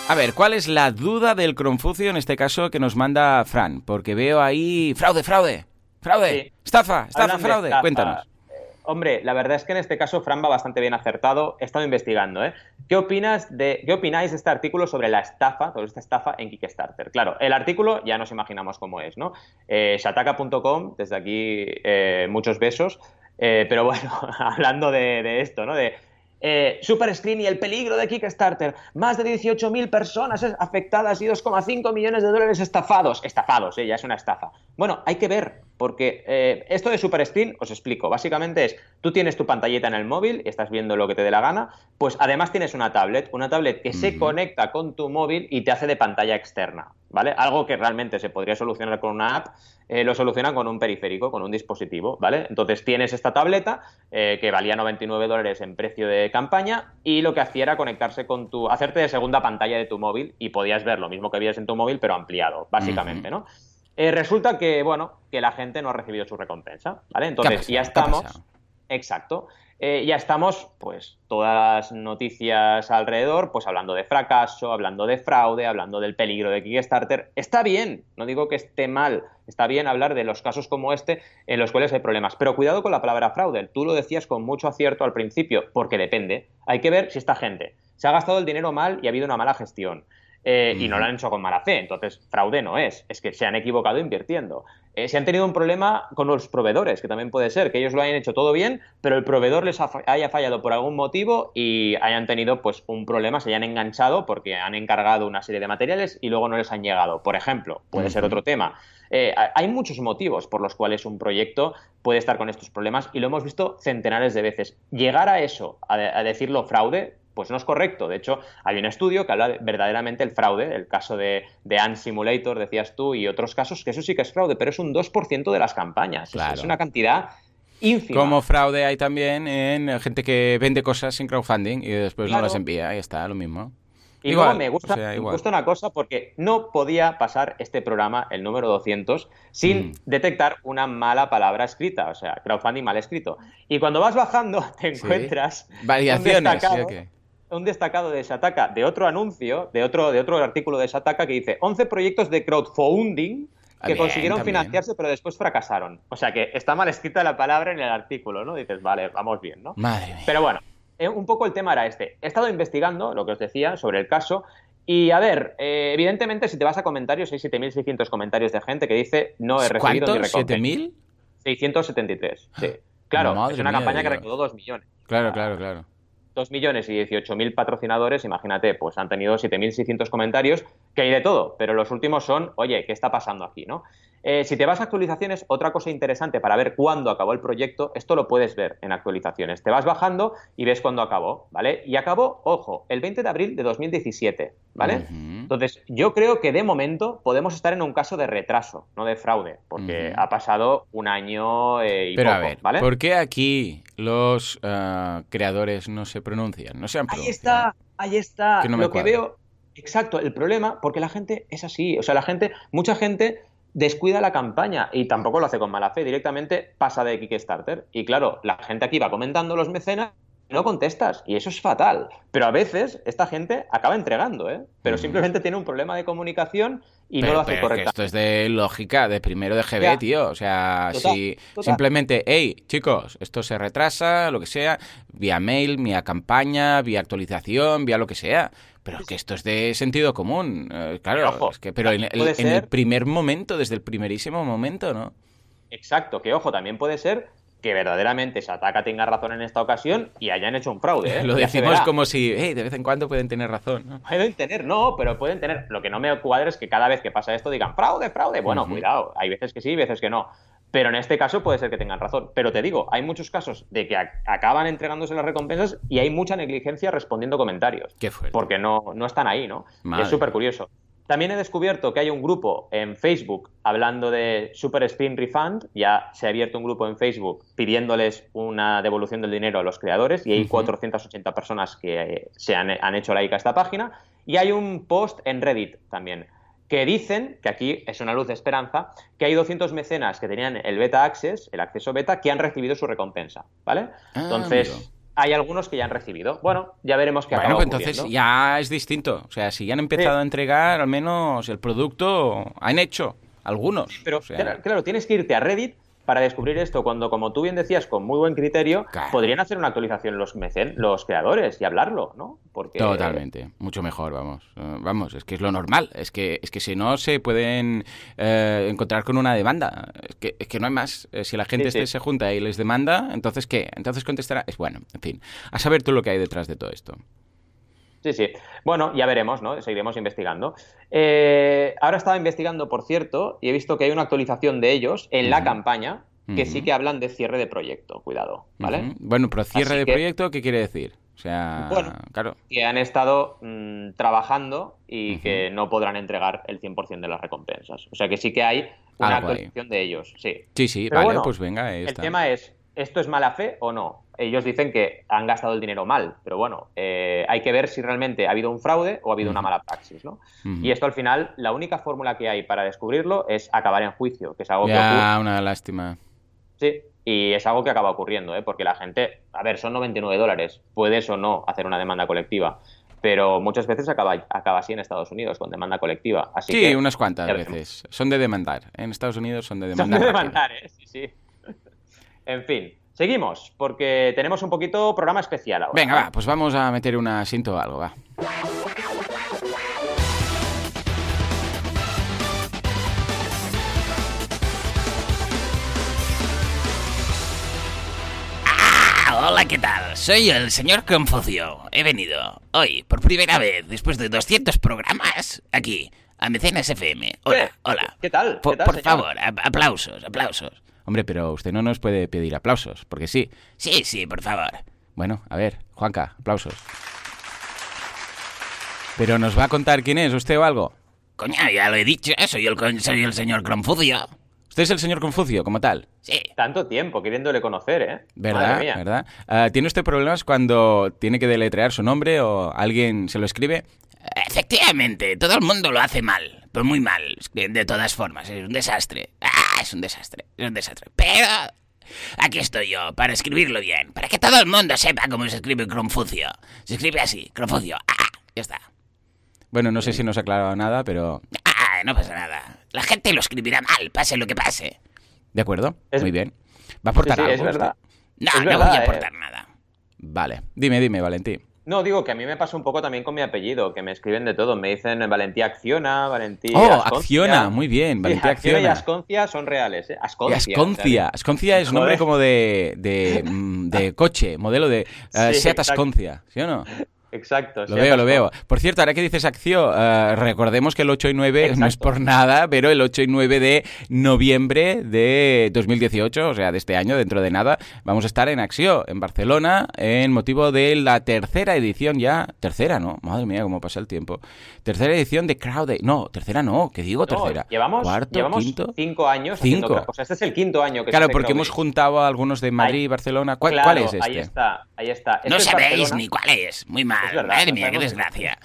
Speaker 2: A ver, ¿cuál es la duda del Confucio en este caso que nos manda Fran? Porque veo ahí fraude, fraude, fraude, estafa, estafa, fraude. Cuéntanos.
Speaker 1: Eh, hombre, la verdad es que en este caso Fran va bastante bien acertado. He estado investigando, ¿eh? ¿Qué opinas de, qué opináis de este artículo sobre la estafa, sobre esta estafa en Kickstarter? Claro, el artículo ya nos imaginamos cómo es, ¿no? Eh, shataka.com, desde aquí eh, muchos besos. pero bueno, hablando de, de esto, ¿no? De eh, Super Screen y el peligro de Kickstarter. Más de 18.000 personas afectadas y 2,5 millones de dólares estafados. Estafados, eh, ya es una estafa. Bueno, hay que ver, porque eh, esto de Super Screen, os explico, básicamente es, tú tienes tu pantallita en el móvil y estás viendo lo que te dé la gana, pues además tienes una tablet, una tablet que se conecta con tu móvil y te hace de pantalla externa, ¿vale? Algo que realmente se podría solucionar con una app, eh, lo solucionan con un periférico, con un dispositivo, ¿vale? Entonces tienes esta tableta eh, que valía 99 dólares en precio de campaña y lo que hacía era conectarse con tu, hacerte de segunda pantalla de tu móvil y podías ver lo mismo que veías en tu móvil, pero ampliado, básicamente, ¿no? Eh, resulta que, bueno, que la gente no ha recibido su recompensa, ¿vale? Entonces ya estamos... Exacto. Eh, ya estamos, pues, todas las noticias alrededor, pues hablando de fracaso, hablando de fraude, hablando del peligro de Kickstarter. Está bien, no digo que esté mal, está bien hablar de los casos como este en los cuales hay problemas. Pero cuidado con la palabra fraude. Tú lo decías con mucho acierto al principio, porque depende. Hay que ver si esta gente se ha gastado el dinero mal y ha habido una mala gestión. Eh, y no lo han hecho con mala fe. Entonces, fraude no es, es que se han equivocado invirtiendo. Eh, se han tenido un problema con los proveedores, que también puede ser, que ellos lo hayan hecho todo bien, pero el proveedor les haya fallado por algún motivo y hayan tenido pues un problema, se hayan enganchado porque han encargado una serie de materiales y luego no les han llegado. Por ejemplo, puede ser otro tema. Eh, hay muchos motivos por los cuales un proyecto puede estar con estos problemas y lo hemos visto centenares de veces. Llegar a eso, a decirlo fraude, pues no es correcto. De hecho, hay un estudio que habla de, verdaderamente el fraude, el caso de, de Ant Simulator, decías tú, y otros casos, que eso sí que es fraude, pero es un 2% de las campañas. Es, una cantidad ínfima.
Speaker 2: Como fraude hay también en gente que vende cosas sin crowdfunding y después no las envía. Ahí está, lo mismo.
Speaker 1: Y igual, me gusta, me gusta una cosa porque no podía pasar este programa, el número 200, sin mm. detectar una mala palabra escrita, o sea, crowdfunding mal escrito. Y cuando vas bajando te encuentras
Speaker 2: variaciones,
Speaker 1: un destacado de Shataka de otro anuncio, de otro, de otro artículo de Shataka que dice 11 proyectos de crowdfunding ah, que consiguieron financiarse pero después fracasaron. O sea que está mal escrita la palabra en el artículo, ¿no? Dices, vale, vamos bien, ¿no?
Speaker 2: Madre mía.
Speaker 1: Pero bueno, eh, un poco el tema era este. He estado investigando lo que os decía sobre el caso y a ver, eh, evidentemente si te vas a comentarios hay 7.600 comentarios de gente que dice no he recibido
Speaker 2: ni recompensa. ¿7.000?
Speaker 1: 673, sí. Claro, es una campaña que recaudó 2 millones.
Speaker 2: Claro, claro, claro.
Speaker 1: 2 millones y 18.000 patrocinadores, imagínate, pues han tenido 7.600 comentarios, que hay de todo, pero los últimos son, oye, ¿qué está pasando aquí? ¿no? Eh, si te vas a actualizaciones, otra cosa interesante para ver cuándo acabó el proyecto, esto lo puedes ver en actualizaciones. Te vas bajando y ves cuándo acabó, ¿vale? Y acabó, ojo, el 20 de abril de 2017, ¿vale? Entonces, yo creo que de momento podemos estar en un caso de retraso, no de fraude, porque ha pasado un año eh, y
Speaker 2: Pero
Speaker 1: poco,
Speaker 2: a ver,
Speaker 1: ¿vale?
Speaker 2: ¿por qué aquí los eh, creadores no se pronuncian? No se han
Speaker 1: Ahí está, ahí está. lo que veo, exacto, el problema, porque la gente es así, o sea, la gente, mucha gente descuida la campaña y tampoco lo hace con mala fe, directamente pasa de Kickstarter. Y claro, la gente aquí va comentando los mecenas no contestas y eso es fatal. Pero a veces esta gente acaba entregando, ¿eh? Pero simplemente tiene un problema de comunicación y no lo hace correctamente.
Speaker 2: esto es de lógica, de primero de GB, tío. O sea, si simplemente, hey, chicos, esto se retrasa, lo que sea, vía mail, vía campaña, vía actualización, vía lo que sea. Pero que esto es de sentido común. Eh, claro, es que, pero en, en el primer momento, desde el primerísimo momento, ¿no?
Speaker 1: Exacto, que ojo, también puede ser que verdaderamente Sataka tenga razón en esta ocasión y hayan hecho un fraude. ¿eh?
Speaker 2: Lo decimos como si de vez en cuando pueden tener razón.
Speaker 1: ¿no? Pueden tener, no, pero pueden tener. Lo que no me cuadra es que cada vez que pasa esto digan fraude, fraude. Bueno, cuidado, hay veces que sí, veces que no. Pero en este caso puede ser que tengan razón. Pero te digo, hay muchos casos de que acaban entregándose las recompensas y hay mucha negligencia respondiendo comentarios.
Speaker 2: Qué fuerte.
Speaker 1: Porque no, no están ahí, ¿no? es súper curioso. También he descubierto que hay un grupo en Facebook hablando de Super Spin Refund. Ya se ha abierto un grupo en Facebook pidiéndoles una devolución del dinero a los creadores y hay 480 personas que eh, se han, han hecho like a esta página. Y hay un post en Reddit también que dicen, que aquí es una luz de esperanza, que hay 200 mecenas que tenían el beta access, el acceso beta, que han recibido su recompensa, ¿vale? Ah, Entonces, hay algunos que ya han recibido. Bueno, ya veremos qué bueno, pues
Speaker 2: entonces ya es distinto. O sea, si ya han empezado a entregar, al menos el producto han hecho algunos.
Speaker 1: Pero claro, tienes que irte a Reddit para descubrir esto cuando, como tú bien decías, con muy buen criterio, podrían hacer una actualización los mecen, los creadores y hablarlo, ¿no?
Speaker 2: Porque... Totalmente, mucho mejor, vamos. Eh, vamos, es que es lo normal. Es que, es que si no se pueden eh, encontrar con una demanda. Es que, es que no hay más. Eh, si la gente este se junta y les demanda, entonces ¿qué? Entonces contestará. Es bueno, en fin. A saber tú lo que hay detrás de todo esto.
Speaker 1: Sí, sí. Bueno, ya veremos, ¿no? Seguiremos investigando. Eh, ahora estaba investigando, por cierto, y he visto que hay una actualización de ellos en la campaña que sí que hablan de cierre de proyecto. Cuidado, ¿vale?
Speaker 2: Bueno, pero cierre de proyecto, ¿qué quiere decir? O sea, claro.
Speaker 1: que han estado mm, trabajando y que no podrán entregar el 100% de las recompensas. O sea que sí que hay una actualización de ellos, sí.
Speaker 2: Sí, sí, vale, pues venga.
Speaker 1: El tema es, ¿esto es mala fe o no? ellos dicen que han gastado el dinero mal, pero bueno, eh, hay que ver si realmente ha habido un fraude o ha habido una mala praxis, ¿no? Y esto al final, la única fórmula que hay para descubrirlo es acabar en juicio, que es algo que
Speaker 2: ocurre. una lástima.
Speaker 1: Sí, y es algo que acaba ocurriendo, ¿eh? porque la gente, a ver, son 99 dólares, puedes o no hacer una demanda colectiva, pero muchas veces acaba, acaba así en Estados Unidos, con demanda colectiva. Así
Speaker 2: sí, unas cuantas veces. Son de demandar. En Estados Unidos son de demandar.
Speaker 1: Son de demandar, ¿eh? Sí, sí. En fin. Seguimos, porque tenemos un poquito programa especial ahora.
Speaker 2: Venga, va, pues vamos a meter un asiento o algo, va.
Speaker 3: Ah, hola, ¿qué tal? Soy el señor Confucio. He venido hoy, por primera vez, después de 200 programas, aquí, a Mecenas FM. Hola, hola.
Speaker 1: ¿Qué tal?
Speaker 3: Por, por favor, aplausos, aplausos.
Speaker 2: Hombre, pero usted no nos puede pedir aplausos, porque sí.
Speaker 3: Sí, sí, por favor.
Speaker 2: Bueno, a ver, Juanca, aplausos. ¿Pero nos va a contar quién es usted o algo?
Speaker 3: Coño, ya lo he dicho, soy el, soy el señor Confucio.
Speaker 2: Usted es el señor Confucio, como tal.
Speaker 3: Sí.
Speaker 1: Tanto tiempo queriéndole conocer, ¿eh?
Speaker 2: ¿Verdad? ¿verdad? Ah, ¿Tiene usted problemas cuando tiene que deletrear su nombre o alguien se lo escribe?
Speaker 3: Efectivamente, todo el mundo lo hace mal, pero muy mal, de todas formas, es un desastre. Ah, es un desastre, es un desastre. Pero aquí estoy yo, para escribirlo bien, para que todo el mundo sepa cómo se escribe Confucio. Se escribe así, Confucio. Ah, ya está.
Speaker 2: Bueno, no sé si nos ha aclarado nada, pero...
Speaker 3: Ah, no pasa nada. La gente lo escribirá mal, pase lo que pase.
Speaker 2: De acuerdo, muy bien. ¿Va a aportar algo?
Speaker 1: Es verdad.
Speaker 3: No, no voy a aportar nada.
Speaker 2: Vale. Dime, dime, Valentín.
Speaker 1: No, digo que a mí me pasa un poco también con mi apellido, que me escriben de todo. Me dicen Valentía Acciona, Valentía.
Speaker 2: Oh, Acciona, muy bien. Valentía Acciona.
Speaker 1: y Asconcia son reales, ¿eh? Asconcia.
Speaker 2: Asconcia. Asconcia es nombre como de, de, de coche, modelo de uh, Seat Asconcia, ¿sí o no?
Speaker 1: Exacto.
Speaker 2: Lo veo, lo veo. Por cierto, ahora que dices acción, eh, recordemos que el 8 y 9 no es por nada, pero el 8 y 9 de noviembre de 2018, o sea, de este año, dentro de nada, vamos a estar en acción en Barcelona en motivo de la tercera edición ya. Tercera, ¿no? Madre mía, cómo pasa el tiempo. Tercera edición de Crowd Day. No, tercera no, ¿qué digo tercera?
Speaker 1: llevamos,
Speaker 2: Cuarto,
Speaker 1: quinto. cinco años. Cinco. O sea, este es el quinto año que
Speaker 2: Claro, porque hemos juntado a algunos de Madrid y Barcelona. ¿Cuál, es este?
Speaker 1: Ahí está, ahí está.
Speaker 3: no este sabéis ni cuál es. Muy mal. Madre mía, qué desgracia.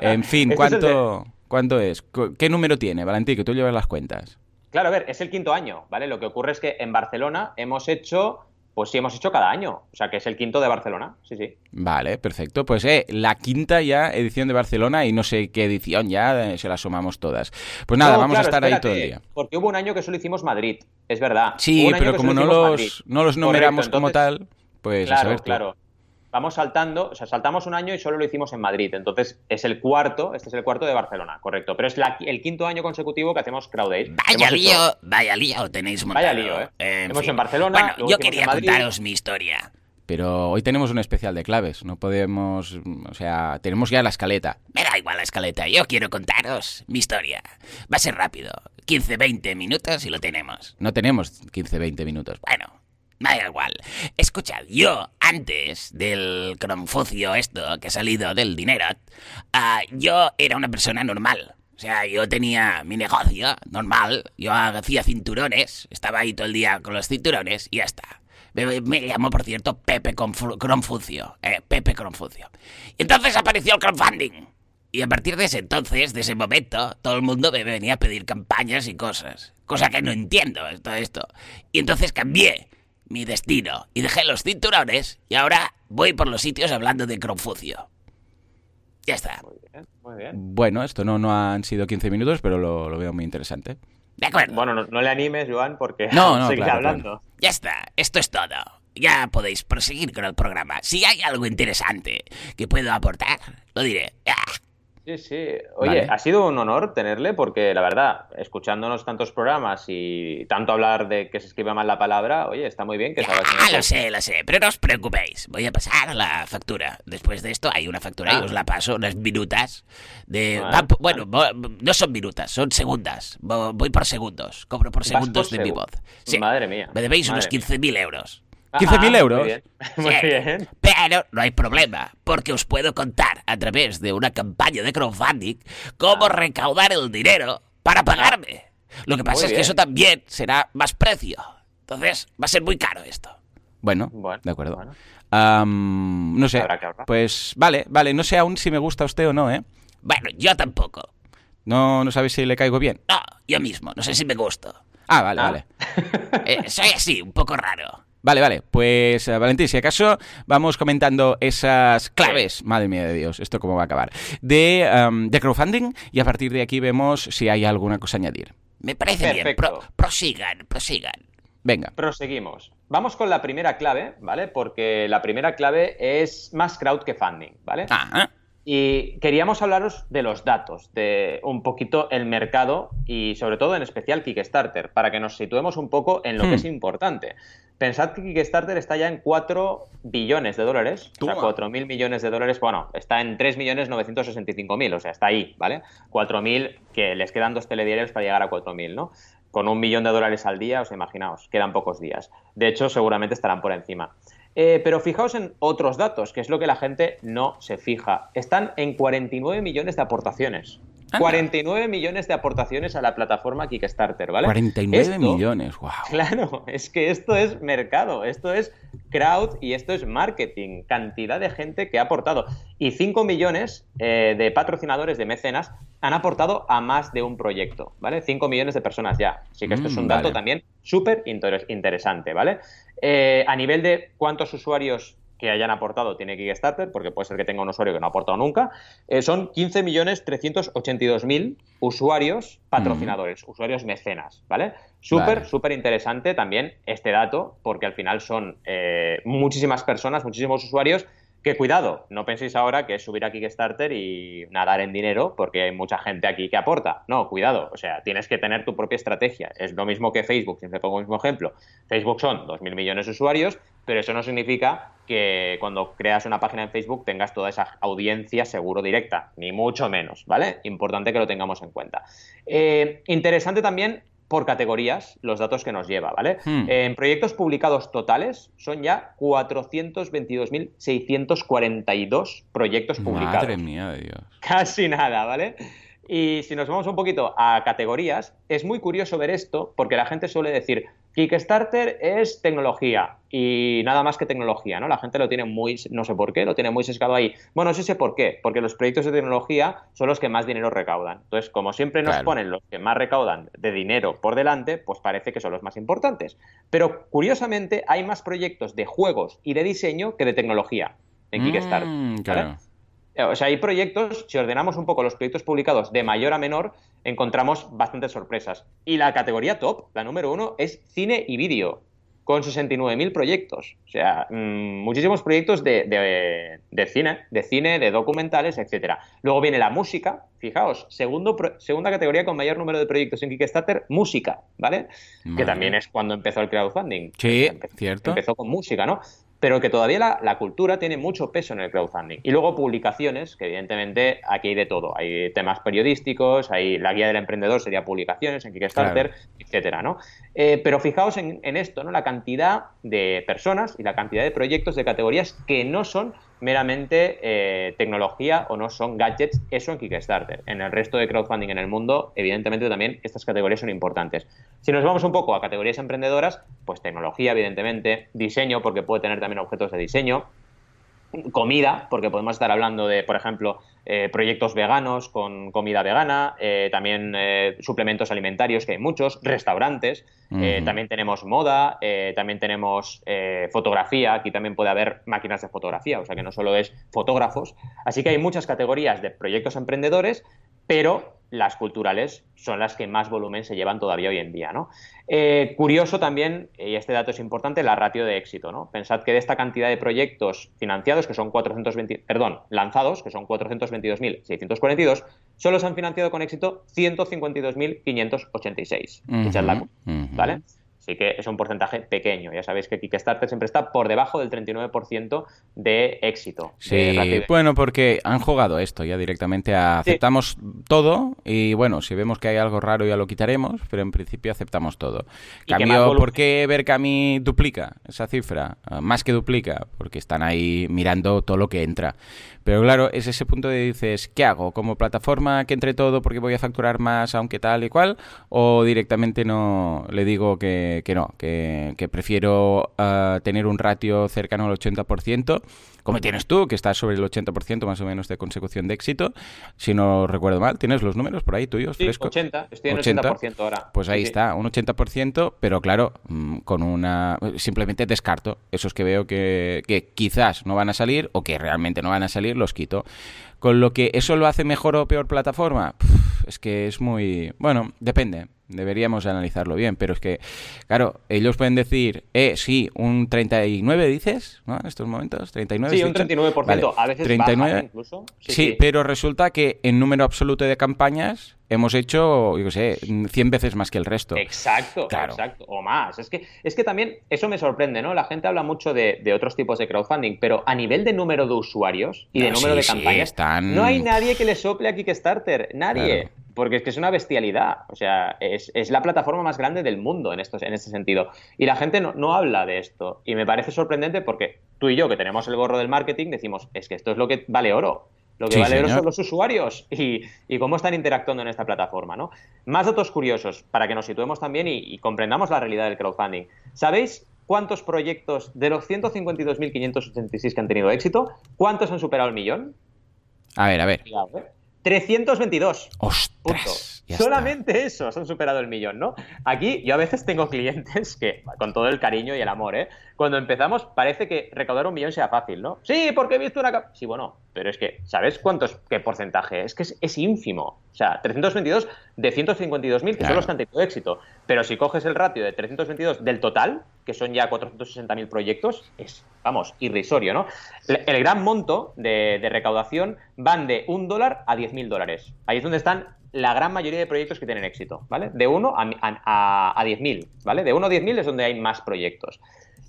Speaker 2: En fin, ¿cuánto, ¿cuánto es? ¿Qué número tiene, Valentín? Que tú llevas las cuentas.
Speaker 1: Claro, a ver, es el quinto año, ¿vale? Lo que ocurre es que en Barcelona hemos hecho pues sí hemos hecho cada año. O sea, que es el quinto de Barcelona. Sí, sí.
Speaker 4: Vale, perfecto. Pues eh, la quinta ya edición de Barcelona y no sé qué edición ya eh, se la sumamos todas. Pues nada, vamos a estar ahí todo el día.
Speaker 1: Porque hubo un año que solo hicimos Madrid, es verdad.
Speaker 4: Sí, pero como no los, no los numeramos como tal, pues
Speaker 1: claro, a saber claro vamos saltando, o sea, saltamos un año y solo lo hicimos en Madrid. Entonces es el cuarto, este es el cuarto de Barcelona, correcto. Pero es el quinto año consecutivo que hacemos Crowdade.
Speaker 2: Vaya lío, vaya lío tenéis montado.
Speaker 1: Vaya lío, ¿eh? hemos en Barcelona.
Speaker 2: Bueno, yo quería contaros mi historia.
Speaker 4: Pero hoy tenemos un especial de claves, no podemos, o sea, tenemos ya la escaleta.
Speaker 2: Me da igual la escaleta, yo quiero contaros mi historia. Va a ser rápido, 15-20 minutos y lo tenemos.
Speaker 4: No tenemos 15-20 minutos.
Speaker 2: Bueno, me da igual. Escuchad, yo antes del cronfucio esto que ha salido del dinero, ah, yo era una persona normal. O sea, yo tenía mi negocio normal, yo hacía cinturones, estaba ahí todo el día con los cinturones y ya está. Me, me llamó, por cierto, Pepe Cronfucio. Eh, Pepe Cronfucio. Y entonces apareció el crowdfunding. Y a partir de ese entonces, de ese momento, todo el mundo me venía a pedir campañas y cosas. Cosa que no entiendo, todo esto. Y entonces cambié mi destino y dejé los cinturones y ahora voy por los sitios hablando de Confucio. Ya está.
Speaker 1: Muy bien, muy bien.
Speaker 4: Bueno, esto no, no han sido 15 minutos, pero lo, veo muy interesante.
Speaker 2: De acuerdo.
Speaker 1: Bueno, no, le animes, Joan, porque
Speaker 4: no, no,
Speaker 1: hablando.
Speaker 2: Ya está, esto es todo. Ya podéis proseguir con el programa. Si hay algo interesante que puedo aportar, lo diré.
Speaker 1: Sí, sí. Oye, ha sido un honor tenerle porque la verdad, escuchándonos tantos programas y tanto hablar de que se escribe mal la palabra, oye, está muy bien que
Speaker 2: Ah, lo sé, lo sé, pero no os preocupéis. Voy a pasar la factura. Después de esto hay una factura y ah. os la paso, unas minutas de... bueno, no son minutas, son segundas. Voy por segundos. Cobro por segundos de mi voz.
Speaker 1: Sí. Madre mía.
Speaker 2: Me debéis unos 15.000 euros.
Speaker 4: 15.000 euros.
Speaker 1: Muy bien.
Speaker 2: Pero no hay problema, porque os puedo contar a través de una campaña de crowdfunding cómo ah. recaudar el dinero para pagarme. Lo que pasa es que eso también será más precio. Entonces va a ser muy caro esto.
Speaker 4: Bueno, de acuerdo. no sé. Pues vale, vale. No sé aún si me gusta a usted o no, ¿eh?
Speaker 2: Bueno, yo tampoco.
Speaker 4: No, no sabes si le caigo bien.
Speaker 2: No, yo mismo. No sé si me gusto.
Speaker 4: Ah, vale, ah. vale.
Speaker 2: Eh, soy así, un poco raro.
Speaker 4: Vale, vale. Pues eh, Valentín, si acaso vamos comentando esas claves, madre mía de Dios, esto cómo va a acabar, de, de crowdfunding y a partir de aquí vemos si hay alguna cosa a añadir.
Speaker 2: Me parece bien. prosigan, prosigan.
Speaker 4: Venga.
Speaker 1: Proseguimos. Vamos con la primera clave, ¿vale? Porque la primera clave es más crowd que funding, ¿vale?
Speaker 4: Ajá.
Speaker 1: Y queríamos hablaros de los datos, de un poquito el mercado y sobre todo en especial Kickstarter, para que nos situemos un poco en lo que hmm. es importante. Pensad que Kickstarter está ya en 4 billones de dólares, o sea, 4.000 millones de dólares, bueno, está en 3.965.000, o sea, está ahí, ¿vale? 4.000 que les quedan dos telediarios para llegar a 4.000, ¿no? Con un millón de dólares al día, os imaginaos, quedan pocos días. De hecho, seguramente estarán por encima. Eh, pero fijaos en otros datos, que es lo que la gente no se fija. Están en 49 millones de aportaciones. 49 millones de aportaciones a la plataforma Kickstarter, ¿vale?
Speaker 4: 49 millones, wow.
Speaker 1: Claro, es que esto es mercado, esto es crowd y esto es marketing, cantidad de gente que ha aportado. Y 5 millones eh, de patrocinadores, de mecenas, han aportado a más de un proyecto, ¿vale? 5 millones de personas ya. Así que esto es mm, un dato también súper interesante, ¿vale? Eh, a nivel de cuántos usuarios que hayan aportado tiene Kickstarter, porque puede ser que tenga un usuario que no ha aportado nunca, eh, son 15.382.000 usuarios patrocinadores, usuarios mecenas, ¿vale? Súper, súper interesante también este dato, porque al final son eh, muchísimas personas, muchísimos usuarios que cuidado, no penséis ahora que es subir a Kickstarter y nadar en dinero porque hay mucha gente aquí que aporta. No, cuidado, o sea, tienes que tener tu propia estrategia. Es lo mismo que Facebook, siempre pongo el mismo ejemplo. Facebook son 2.000 millones de usuarios, pero eso no significa que cuando creas una página en Facebook tengas toda esa audiencia seguro directa, ni mucho menos, ¿vale? Importante que lo tengamos en cuenta. Eh, interesante también por categorías los datos que nos lleva, ¿vale? Hmm. En proyectos publicados totales son ya 422.642 proyectos publicados.
Speaker 4: Madre mía de Dios.
Speaker 1: Casi nada, ¿vale? Y si nos vamos un poquito a categorías, es muy curioso ver esto porque la gente suele decir, Kickstarter es tecnología y nada más que tecnología, ¿no? La gente lo tiene muy, no sé por qué, lo tiene muy sesgado ahí. Bueno, sí sé por qué, porque los proyectos de tecnología son los que más dinero recaudan. Entonces, como siempre nos ponen los que más recaudan de dinero por delante, pues parece que son los más importantes. Pero curiosamente hay más proyectos de juegos y de diseño que de tecnología en Kickstarter. Mm, o sea, hay proyectos, si ordenamos un poco los proyectos publicados de mayor a menor, encontramos bastantes sorpresas. Y la categoría top, la número uno, es cine y vídeo, con 69.000 proyectos. O sea, mm, muchísimos proyectos de, cine, de cine, de documentales, etcétera. Luego viene la música, fijaos, segundo, segunda categoría con mayor número de proyectos en Kickstarter, música, ¿vale? Que también es cuando empezó el crowdfunding.
Speaker 2: Sí, cierto.
Speaker 1: Empezó con música, ¿no? Pero que todavía la, cultura tiene mucho peso en el crowdfunding. Y luego publicaciones, que evidentemente aquí hay de todo. Hay temas periodísticos, hay la guía del emprendedor sería publicaciones en Kickstarter, etcétera, ¿no? Eh, pero fijaos en, en, esto, ¿no? La cantidad de personas y la cantidad de proyectos de categorías que no son meramente eh, tecnología o no son gadgets, eso en Kickstarter. En el resto de crowdfunding en el mundo, evidentemente también estas categorías son importantes. Si nos vamos un poco a categorías emprendedoras, pues tecnología, evidentemente, diseño, porque puede tener también objetos de diseño, comida, porque podemos estar hablando de, por ejemplo, eh, proyectos veganos con comida vegana, eh, también eh, suplementos alimentarios, que hay muchos, restaurantes, también tenemos moda, también tenemos fotografía, aquí también puede haber máquinas de fotografía, o sea que no solo es fotógrafos. Así que hay muchas categorías de proyectos emprendedores, pero las culturales son las que más volumen se llevan todavía hoy en día. ¿no? Eh, curioso también, y este dato es importante, la ratio de éxito. ¿no? Pensad que de esta cantidad de proyectos financiados, que son 420, perdón, lanzados, que son 422.642, solo se han financiado con éxito 152.586. ¿vale? Así que es un porcentaje pequeño. Ya sabéis que Kickstarter siempre está por debajo del 39% de éxito.
Speaker 2: Sí, bueno, porque han jugado esto ya directamente. aceptamos todo y bueno, si vemos que hay algo raro ya lo quitaremos, pero en principio aceptamos todo. Cambio, ¿por qué Berkami duplica esa cifra? Ah, más que duplica, porque están ahí mirando todo lo que entra. Pero claro, es ese punto de dices, ¿qué hago? ¿Como plataforma que entre todo porque voy a facturar más aunque tal y cual? ¿O directamente no le digo que, no, que, prefiero ah, tener un ratio cercano al 80%? Como tienes tú, que estás sobre el 80% más o menos de consecución de éxito, si no recuerdo mal. ¿Tienes los números por ahí tuyos?
Speaker 1: Sí, 80, estoy en 80%, ahora.
Speaker 2: Pues ahí está, un 80%, pero claro, mm, con una... Simplemente descarto esos que veo que, que quizás no van a salir o que realmente no van a salir, los quito. Con lo que eso lo hace mejor o peor plataforma, es que es muy... Bueno, depende. Deberíamos analizarlo bien, pero es que, claro, ellos pueden decir, eh, sí, un 39 dices, ¿no? En estos momentos, 39.
Speaker 1: Sí, un 39%, a veces 39, incluso.
Speaker 2: Sí, pero resulta que en número absoluto de campañas hemos hecho, yo qué sé, 100 veces más que el resto.
Speaker 1: Exacto, exacto, o más. Es que, es que también eso me sorprende, ¿no? La gente habla mucho de, otros tipos de crowdfunding, pero a nivel de número de usuarios y de número de campañas, no hay nadie que le sople a Kickstarter, nadie porque es que es una bestialidad. O sea, es, la plataforma más grande del mundo en, estos, en este sentido. Y la gente no, habla de esto. Y me parece sorprendente porque tú y yo, que tenemos el gorro del marketing, decimos, es que esto es lo que vale oro. Lo que vale oro son los usuarios y, cómo están interactuando en esta plataforma. ¿no? Más datos curiosos para que nos situemos también y, comprendamos la realidad del crowdfunding. ¿Sabéis cuántos proyectos de los 152.586 que han tenido éxito, cuántos han superado el millón?
Speaker 2: A ver, a ver.
Speaker 1: 322.
Speaker 2: ¡Ostras!
Speaker 1: Solamente esos han superado el millón, ¿no? Aquí yo a veces tengo clientes que, con todo el cariño y el amor, ¿eh? Cuando empezamos parece que recaudar un millón sea fácil, ¿no? Sí, porque he visto una... Sí, bueno, pero es que, ¿sabes cuántos, qué porcentaje? Es que es, ínfimo. O sea, 322 de 152.000, que son los que han tenido éxito. Pero si coges el ratio de 322 del total, que son ya 460.000 proyectos, es, vamos, irrisorio, ¿no? El, gran monto de, recaudación van de un dólar a 10.000 dólares. Ahí es donde están la gran mayoría de proyectos que tienen éxito, ¿vale? De 1 a, a, a 10.000, ¿vale? De 1 a 10.000 es donde hay más proyectos.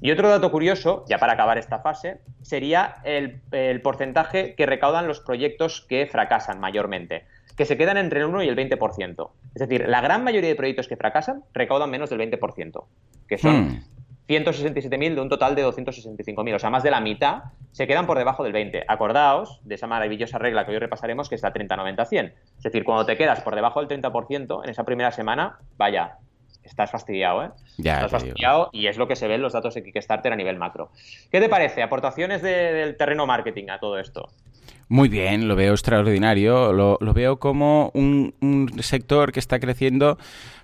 Speaker 1: Y otro dato curioso, ya para acabar esta fase, sería el, porcentaje que recaudan los proyectos que fracasan mayormente, que se quedan entre el 1 y el 20%. Es decir, la gran mayoría de proyectos que fracasan recaudan menos del 20%, que son 167.000 hmm. de un total de 265.000. O sea, más de la mitad se quedan por debajo del 20%. Acordaos de esa maravillosa regla que hoy repasaremos, que es la 30-90-100. Es decir, cuando te quedas por debajo del 30% en esa primera semana, vaya, estás fastidiado, ¿eh? Ya, estás fastidiado y es lo que se ve en los datos de Kickstarter a nivel macro. ¿Qué te parece? Aportaciones del terreno marketing a todo esto.
Speaker 2: Muy bien, lo veo extraordinario, lo, veo como un, sector que está creciendo,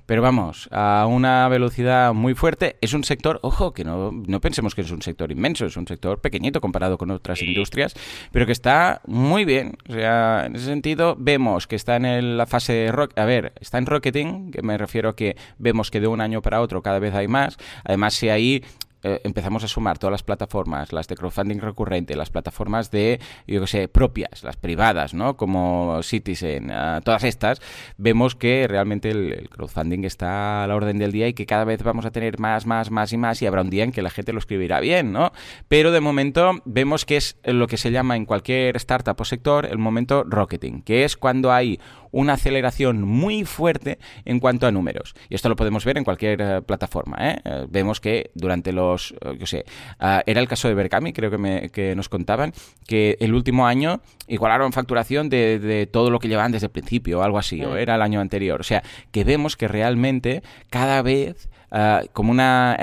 Speaker 2: pero vamos, a una velocidad muy fuerte. Es un sector, ojo, que no, no pensemos que es un sector inmenso, es un sector pequeñito comparado con otras industrias, pero que está muy bien. O sea, en ese sentido, vemos que está en la fase de rock, a ver, está en rocketing, que me refiero a que vemos que de un año para otro cada vez hay más. Además, si ahí eh, empezamos a sumar todas las plataformas, las de crowdfunding recurrente, las plataformas de, yo que sé, propias, las privadas, ¿no? Como Citizen, uh, todas estas, vemos que realmente el, crowdfunding está a la orden del día y que cada vez vamos a tener más, más, más y más y habrá un día en que la gente lo escribirá bien, ¿no? Pero de momento vemos que es lo que se llama en cualquier startup o sector el momento rocketing, que es cuando hay una aceleración muy fuerte en cuanto a números. Y esto lo podemos ver en cualquier eh, plataforma. ¿eh? ¿eh? vemos que durante los, yo sé, ah, era el caso de Berkami, creo que, me, que nos contaban, que el último año igualaron facturación de, todo lo que llevaban desde el principio, o algo así, o mm. era el año anterior. O sea, que vemos que realmente cada vez ah, como una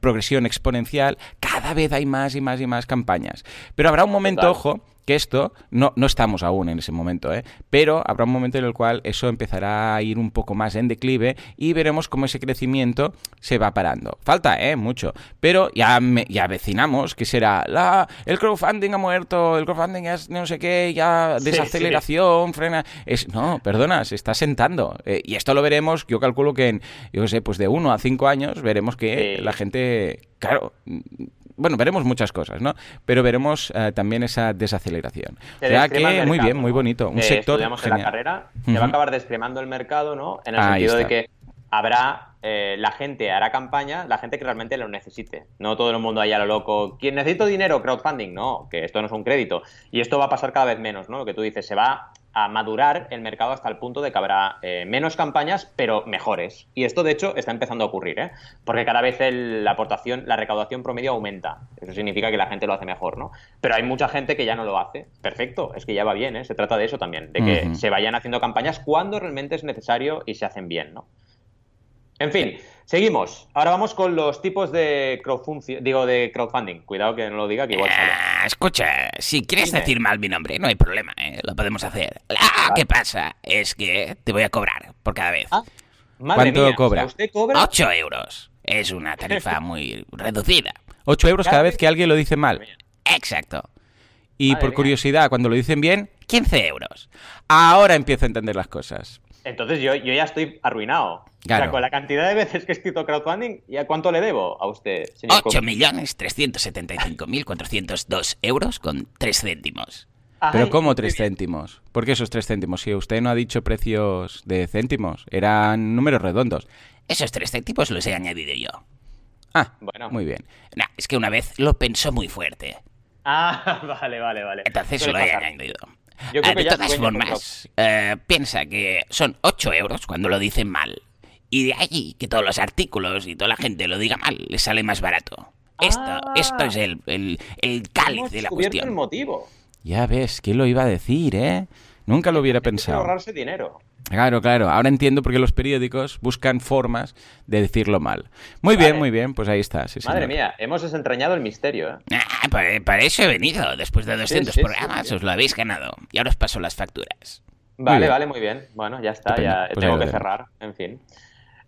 Speaker 2: progresión exponencial, cada vez hay más y más y más campañas. Pero habrá un momento, ojo, que esto, no, no estamos aún en ese momento, ¿eh? pero habrá un momento en el cual eso empezará a ir un poco más en declive y veremos cómo ese crecimiento se va parando. Falta, ¿eh? Mucho, pero ya, me, ya avecinamos que será la, el crowdfunding ha muerto, el crowdfunding es no sé qué, ya desaceleración, frena... Es, no, perdona, se está sentando. Eh, y esto lo veremos, yo calculo que en, yo sé, pues de uno a cinco años veremos que la gente, claro bueno, veremos muchas cosas, ¿no? Pero veremos eh, también esa desaceleración. o sea que muy bien, muy bonito. Un sector
Speaker 1: en la carrera, se va a acabar descremando el mercado, ¿no? En el sentido de que habrá, eh, la gente hará campaña, la gente que realmente lo necesite. No todo el mundo allá lo loco. ¿Quién necesito dinero? Crowdfunding. No, que esto no es un crédito. Y esto va a pasar cada vez menos, ¿no? Lo que tú dices, se va a madurar el mercado hasta el punto de que habrá eh, menos campañas, pero mejores. Y esto, de hecho, está empezando a ocurrir, ¿eh? Porque cada vez la aportación, la recaudación promedio aumenta. Eso significa que la gente lo hace mejor, ¿no? Pero hay mucha gente que ya no lo hace. Perfecto, es que ya va bien, ¿eh? Se trata de eso también, de que se vayan haciendo campañas cuando realmente es necesario y se hacen bien, ¿no? En fin, seguimos. Ahora vamos con los tipos de crowdfunding, digo de crowdfunding. Cuidado que no lo diga, que igual
Speaker 3: ah, Escucha, si quieres decir mal mi nombre, no hay problema, ¿eh? lo podemos hacer. Ah, ¿qué pasa? Es que te voy a cobrar por cada vez. Ah,
Speaker 2: ¿Cuánto cobra?
Speaker 1: ¿Usted cobra?
Speaker 3: 8 euros. Es una tarifa muy reducida.
Speaker 2: 8 euros cada vez que alguien lo dice mal.
Speaker 3: Exacto.
Speaker 2: Y por curiosidad, cuando lo dicen bien, 15 euros. Ahora empiezo a entender las cosas.
Speaker 1: Entonces yo, yo ya estoy arruinado. O sea, con la cantidad de veces que he escrito crowdfunding, ¿y cuánto le debo a usted,
Speaker 3: señor? 8.375.402 euros con 3 céntimos.
Speaker 2: ¿Pero cómo 3 céntimos? ¿Por qué esos 3 céntimos? Si usted no ha dicho precios de céntimos, eran números redondos.
Speaker 3: Esos 3 céntimos los he añadido yo.
Speaker 2: Ah, bueno. Muy bien.
Speaker 3: es que una vez lo pensó muy fuerte.
Speaker 1: Ah, vale, vale, vale.
Speaker 3: Entonces lo he añadido. Yo creo de todas formas, eh, piensa que son 8 euros cuando lo dicen mal. Y de allí que todos los artículos y toda la gente lo diga mal, le sale más barato. Esto, ah. esto es el, el, el cáliz de la cuestión.
Speaker 1: el motivo.
Speaker 2: Ya ves, ¿quién lo iba a decir, eh? Nunca lo hubiera pensado.
Speaker 1: ahorrarse dinero.
Speaker 2: Claro, claro. Ahora entiendo por qué los periódicos buscan formas de decirlo mal. Muy bien, muy bien. Pues ahí está.
Speaker 1: Madre mía, hemos desentrañado el misterio. ¿eh?
Speaker 3: Ah, para, eso he venido. Después de 200 programas os lo habéis ganado. Y ahora os paso las facturas.
Speaker 1: Vale, vale, muy bien. Bueno, ya está. Ya pues tengo que cerrar. En fin.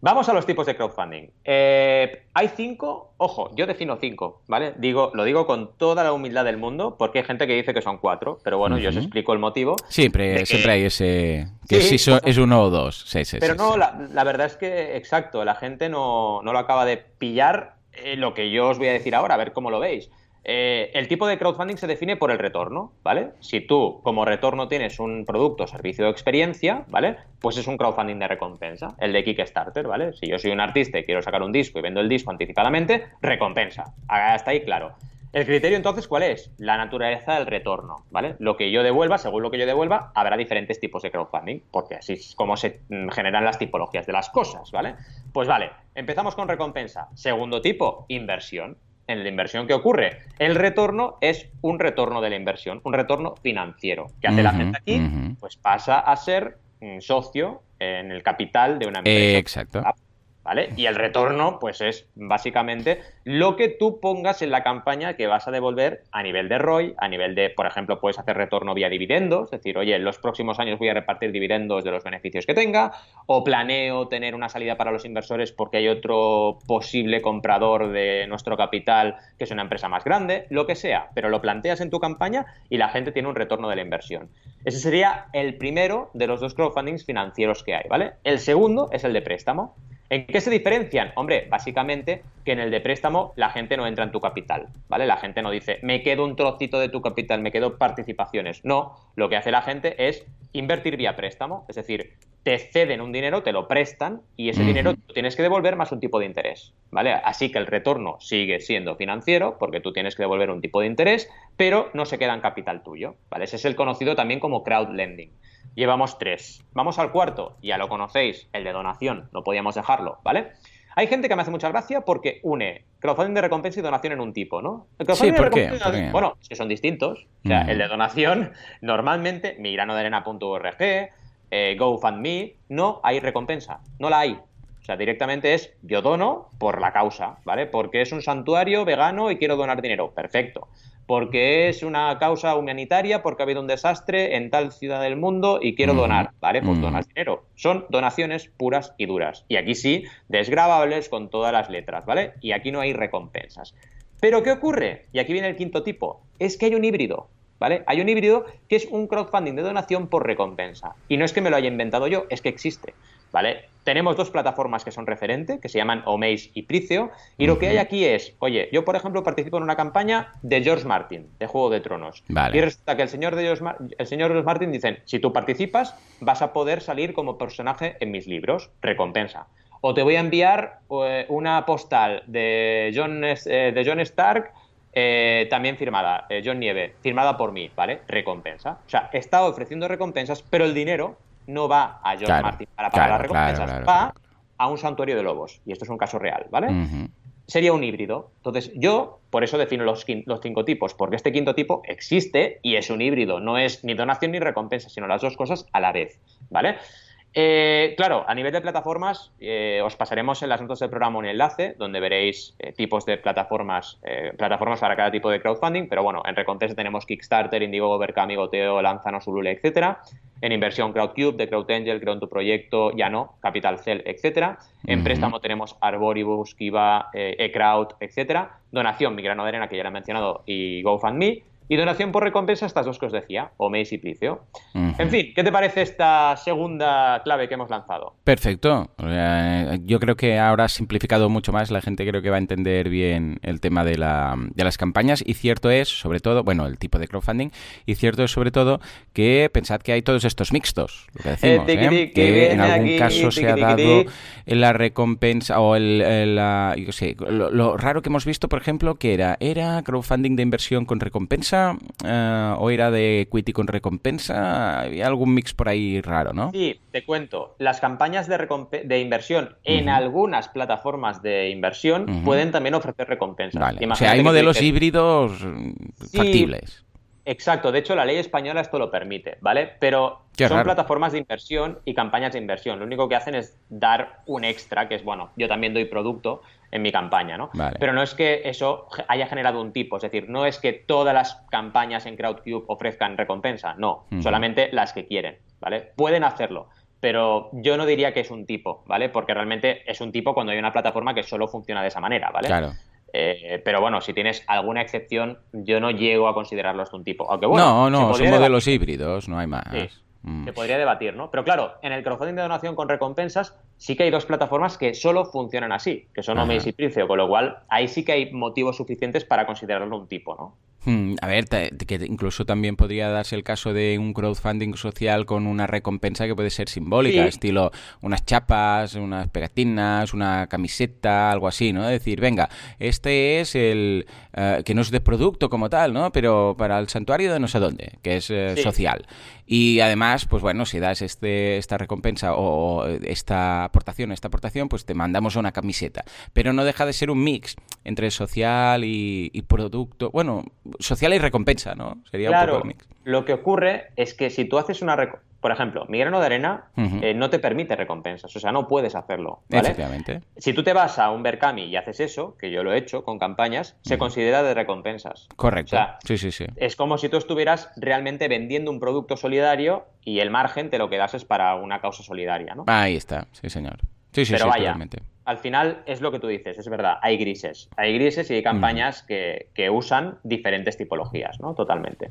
Speaker 1: Vamos a los tipos de crowdfunding. Eh, hay cinco, ojo, yo defino cinco, ¿vale? Digo, lo digo con toda la humildad del mundo, porque hay gente que dice que son cuatro, pero bueno, yo os explico el motivo.
Speaker 2: Siempre, siempre hay ese. que sí, es uno o dos. Sí, sí,
Speaker 1: pero no, la, verdad es que, exacto, la gente no, no lo acaba de pillar eh, lo que yo os voy a decir ahora, a ver cómo lo veis. Eh, el tipo de crowdfunding se define por el retorno, ¿vale? Si tú como retorno tienes un producto, servicio o experiencia, ¿vale? Pues es un crowdfunding de recompensa, el de Kickstarter, ¿vale? Si yo soy un artista y quiero sacar un disco y vendo el disco anticipadamente, recompensa. Hasta ahí claro. El criterio entonces, ¿cuál es? La naturaleza del retorno, ¿vale? Lo que yo devuelva, según lo que yo devuelva, habrá diferentes tipos de crowdfunding, porque así es como se mm, generan las tipologías de las cosas, ¿vale? Pues vale, empezamos con recompensa. Segundo tipo, inversión en la inversión que ocurre. El retorno es un retorno de la inversión, un retorno financiero. ¿Qué hace la gente aquí? Pues pasa a ser un socio en el capital de una empresa.
Speaker 2: exacto.
Speaker 1: ¿Vale? Y el retorno, pues es básicamente lo que tú pongas en la campaña que vas a devolver a nivel de ROI, a nivel de, por ejemplo, puedes hacer retorno vía dividendos, es decir, oye, en los próximos años voy a repartir dividendos de los beneficios que tenga, o planeo tener una salida para los inversores porque hay otro posible comprador de nuestro capital que es una empresa más grande, lo que sea, pero lo planteas en tu campaña y la gente tiene un retorno de la inversión. Ese sería el primero de los dos crowdfundings financieros que hay, ¿vale? El segundo es el de préstamo. ¿En qué se diferencian? Hombre, básicamente que en el de préstamo la gente no entra en tu capital, ¿vale? La gente no dice, me quedo un trocito de tu capital, me quedo participaciones. No, lo que hace la gente es invertir vía préstamo, es decir, te ceden un dinero, te lo prestan y ese dinero tienes que devolver más un tipo de interés, ¿vale? Así que el retorno sigue siendo financiero porque tú tienes que devolver un tipo de interés, pero no se queda en capital tuyo, ¿vale? Ese es el conocido también como crowd lending. Llevamos tres. Vamos al cuarto, ya lo conocéis, el de donación, no podíamos dejarlo, ¿vale? Hay gente que me hace mucha gracia porque une crowdfunding de recompensa y donación en un tipo, ¿no?
Speaker 2: sí, ¿por qué?
Speaker 1: Bueno, es que son distintos. O sea, el de donación, normalmente, migranodearena.org, eh, GoFundMe, no hay recompensa, no la hay. O sea, directamente es yo dono por la causa, ¿vale? Porque es un santuario vegano y quiero donar dinero. Perfecto porque es una causa humanitaria, porque ha habido un desastre en tal ciudad del mundo y quiero donar, ¿vale? Pues donas dinero. Son donaciones puras y duras. Y aquí sí, desgravables con todas las letras, ¿vale? Y aquí no hay recompensas. Pero ¿qué ocurre? Y aquí viene el quinto tipo. Es que hay un híbrido, ¿vale? Hay un híbrido que es un crowdfunding de donación por recompensa. Y no es que me lo haya inventado yo, es que existe. ¿Vale? Tenemos dos plataformas que son referentes, que se llaman Omaze y Pricio, y lo que hay aquí es, oye, yo por ejemplo participo en una campaña de George Martin, de Juego de Tronos, y resulta que el señor, de George el señor George Martin dice, si tú participas, vas a poder salir como personaje en mis libros, recompensa. O te voy a enviar eh, una postal de John, eh, de John Stark eh, también firmada, John Nieve, firmada por mí, ¿vale? Recompensa. O sea, está ofreciendo recompensas, pero el dinero no va a George Martin para pagar las recompensas, va a un santuario de lobos. Y esto es un caso real, ¿vale? Sería un híbrido. Entonces, yo por eso defino los, los, cinco tipos, porque este quinto tipo existe y es un híbrido. No es ni donación ni recompensa, sino las dos cosas a la vez, ¿vale? Eh, claro, a nivel de plataformas, eh, os pasaremos en las notas del programa un enlace donde veréis eh, tipos de plataformas, plataformas para cada tipo de crowdfunding, pero bueno, en recompensa tenemos Kickstarter, Indiegogo, Berkami, Goteo, Lanzano, Ulule, etcétera. En inversión CrowdCube, de CrowdAngel, Creo en tu proyecto, ya no, Capital Cell, etcétera. En préstamo tenemos Arboribus, Kiva, eCrowd, etcétera. Donación, Migrano de Arena, que ya lo he mencionado, y GoFundMe. Y donación por recompensa, estas dos que os decía, Omeis y Plicio. En fin, ¿qué te parece esta segunda clave que hemos lanzado?
Speaker 2: Perfecto. Yo creo que ahora has simplificado mucho más. La gente creo que va a entender bien el tema de, la, de las campañas. Y cierto es, sobre todo, bueno, el tipo de crowdfunding. Y cierto es, sobre todo, que pensad que hay todos estos mixtos. Lo que decimos, eh, ¿eh? que en algún caso se ha dado la recompensa o el, yo sé, lo, raro que hemos visto, por ejemplo, que era, era crowdfunding de inversión con recompensa eh, o era de equity con recompensa. Había algún mix por ahí raro, ¿no?
Speaker 1: Sí, te cuento. Las campañas de, de inversión en algunas plataformas de inversión pueden también ofrecer recompensas.
Speaker 2: O sea, hay modelos híbridos factibles.
Speaker 1: Exacto, de hecho la ley española esto lo permite, ¿vale? Pero son plataformas de inversión y campañas de inversión. Lo único que hacen es dar un extra, que es, bueno, yo también doy producto en mi campaña, ¿no? Pero no es que eso haya generado un tipo, es decir, no es que todas las campañas en Crowdcube ofrezcan recompensa, no, solamente las que quieren, ¿vale? Pueden hacerlo, pero yo no diría que es un tipo, ¿vale? Porque realmente es un tipo cuando hay una plataforma que solo funciona de esa manera, ¿vale?
Speaker 2: Claro.
Speaker 1: Eh, pero bueno, si tienes alguna excepción, yo no llego a considerarlo un tipo. Aunque bueno,
Speaker 2: no, no, son modelos híbridos, no hay más.
Speaker 1: Mm. Se podría debatir, ¿no? Pero claro, en el crowdfunding de donación con recompensas sí que hay dos plataformas que solo funcionan así, que son Omeis y Pricio, con lo cual ahí sí que hay motivos suficientes para considerarlo un tipo, ¿no?
Speaker 2: Hmm, a ver, que incluso también podría darse el caso de un crowdfunding social con una recompensa que puede ser simbólica, estilo unas chapas, unas pegatinas, una camiseta, algo así, ¿no? Es decir, venga, este es el eh, que no es de producto como tal, ¿no? Pero para el santuario de no sé dónde, que es eh, social. Y además, pues bueno, si das este, esta recompensa o, esta aportación, esta aportación, pues te mandamos una camiseta. Pero no deja de ser un mix entre social y, y producto. Bueno, social y recompensa, ¿no?
Speaker 1: Sería un poco el mix. Lo que ocurre es que si tú haces una por ejemplo, mi grano de arena eh, no te permite recompensas, o sea, no puedes hacerlo. ¿vale? Si tú te vas a un Berkami y haces eso, que yo lo he hecho con campañas, se considera de recompensas.
Speaker 2: Correcto. sí, sí, sí.
Speaker 1: Es como si tú estuvieras realmente vendiendo un producto solidario y el margen te lo quedas es para una causa solidaria, ¿no?
Speaker 2: Ahí está, sí, señor. Sí, sí,
Speaker 1: Pero vaya, al final es lo que tú dices, es verdad, hay grises. Hay grises y hay campañas que, usan diferentes tipologías, ¿no? Totalmente.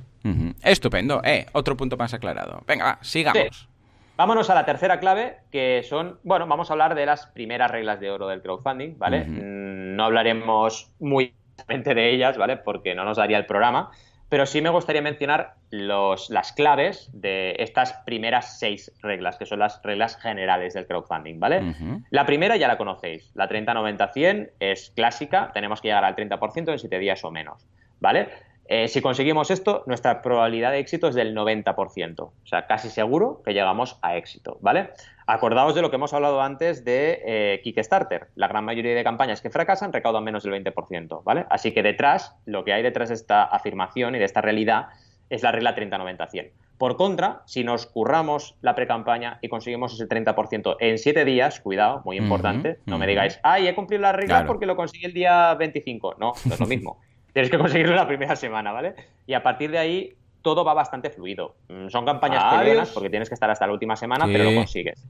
Speaker 2: Estupendo. Eh, otro punto más aclarado. Venga, sigamos.
Speaker 1: Vámonos a la tercera clave, que son, bueno, vamos a hablar de las primeras reglas de oro del crowdfunding, ¿vale? Mm, no hablaremos muy de ellas, ¿vale? Porque no nos daría el programa, pero sí me gustaría mencionar los, las claves de estas primeras seis reglas, que son las reglas generales del crowdfunding, ¿vale? La primera ya la conocéis, la 30-90-100 es clásica, tenemos que llegar al 30% en 7 días o menos, ¿vale? Eh, si conseguimos esto, nuestra probabilidad de éxito es del 90%. O sea, casi seguro que llegamos a éxito, ¿vale? Acordaos de lo que hemos hablado antes de eh, Kickstarter. La gran mayoría de campañas que fracasan recaudan menos del 20%, ¿vale? Así que detrás, lo que hay detrás de esta afirmación y de esta realidad es la regla 30-90-100. Por contra, si nos curramos la pre-campaña y conseguimos ese 30% en 7 días, cuidado, muy importante, no me digáis, ay, he cumplido la regla porque lo conseguí el día 25. No, no es lo mismo. Tienes que conseguirlo la primera semana, ¿vale? Y a partir de ahí todo va bastante fluido. Mm, son campañas peleonas porque tienes que estar hasta la última semana, pero lo consigues,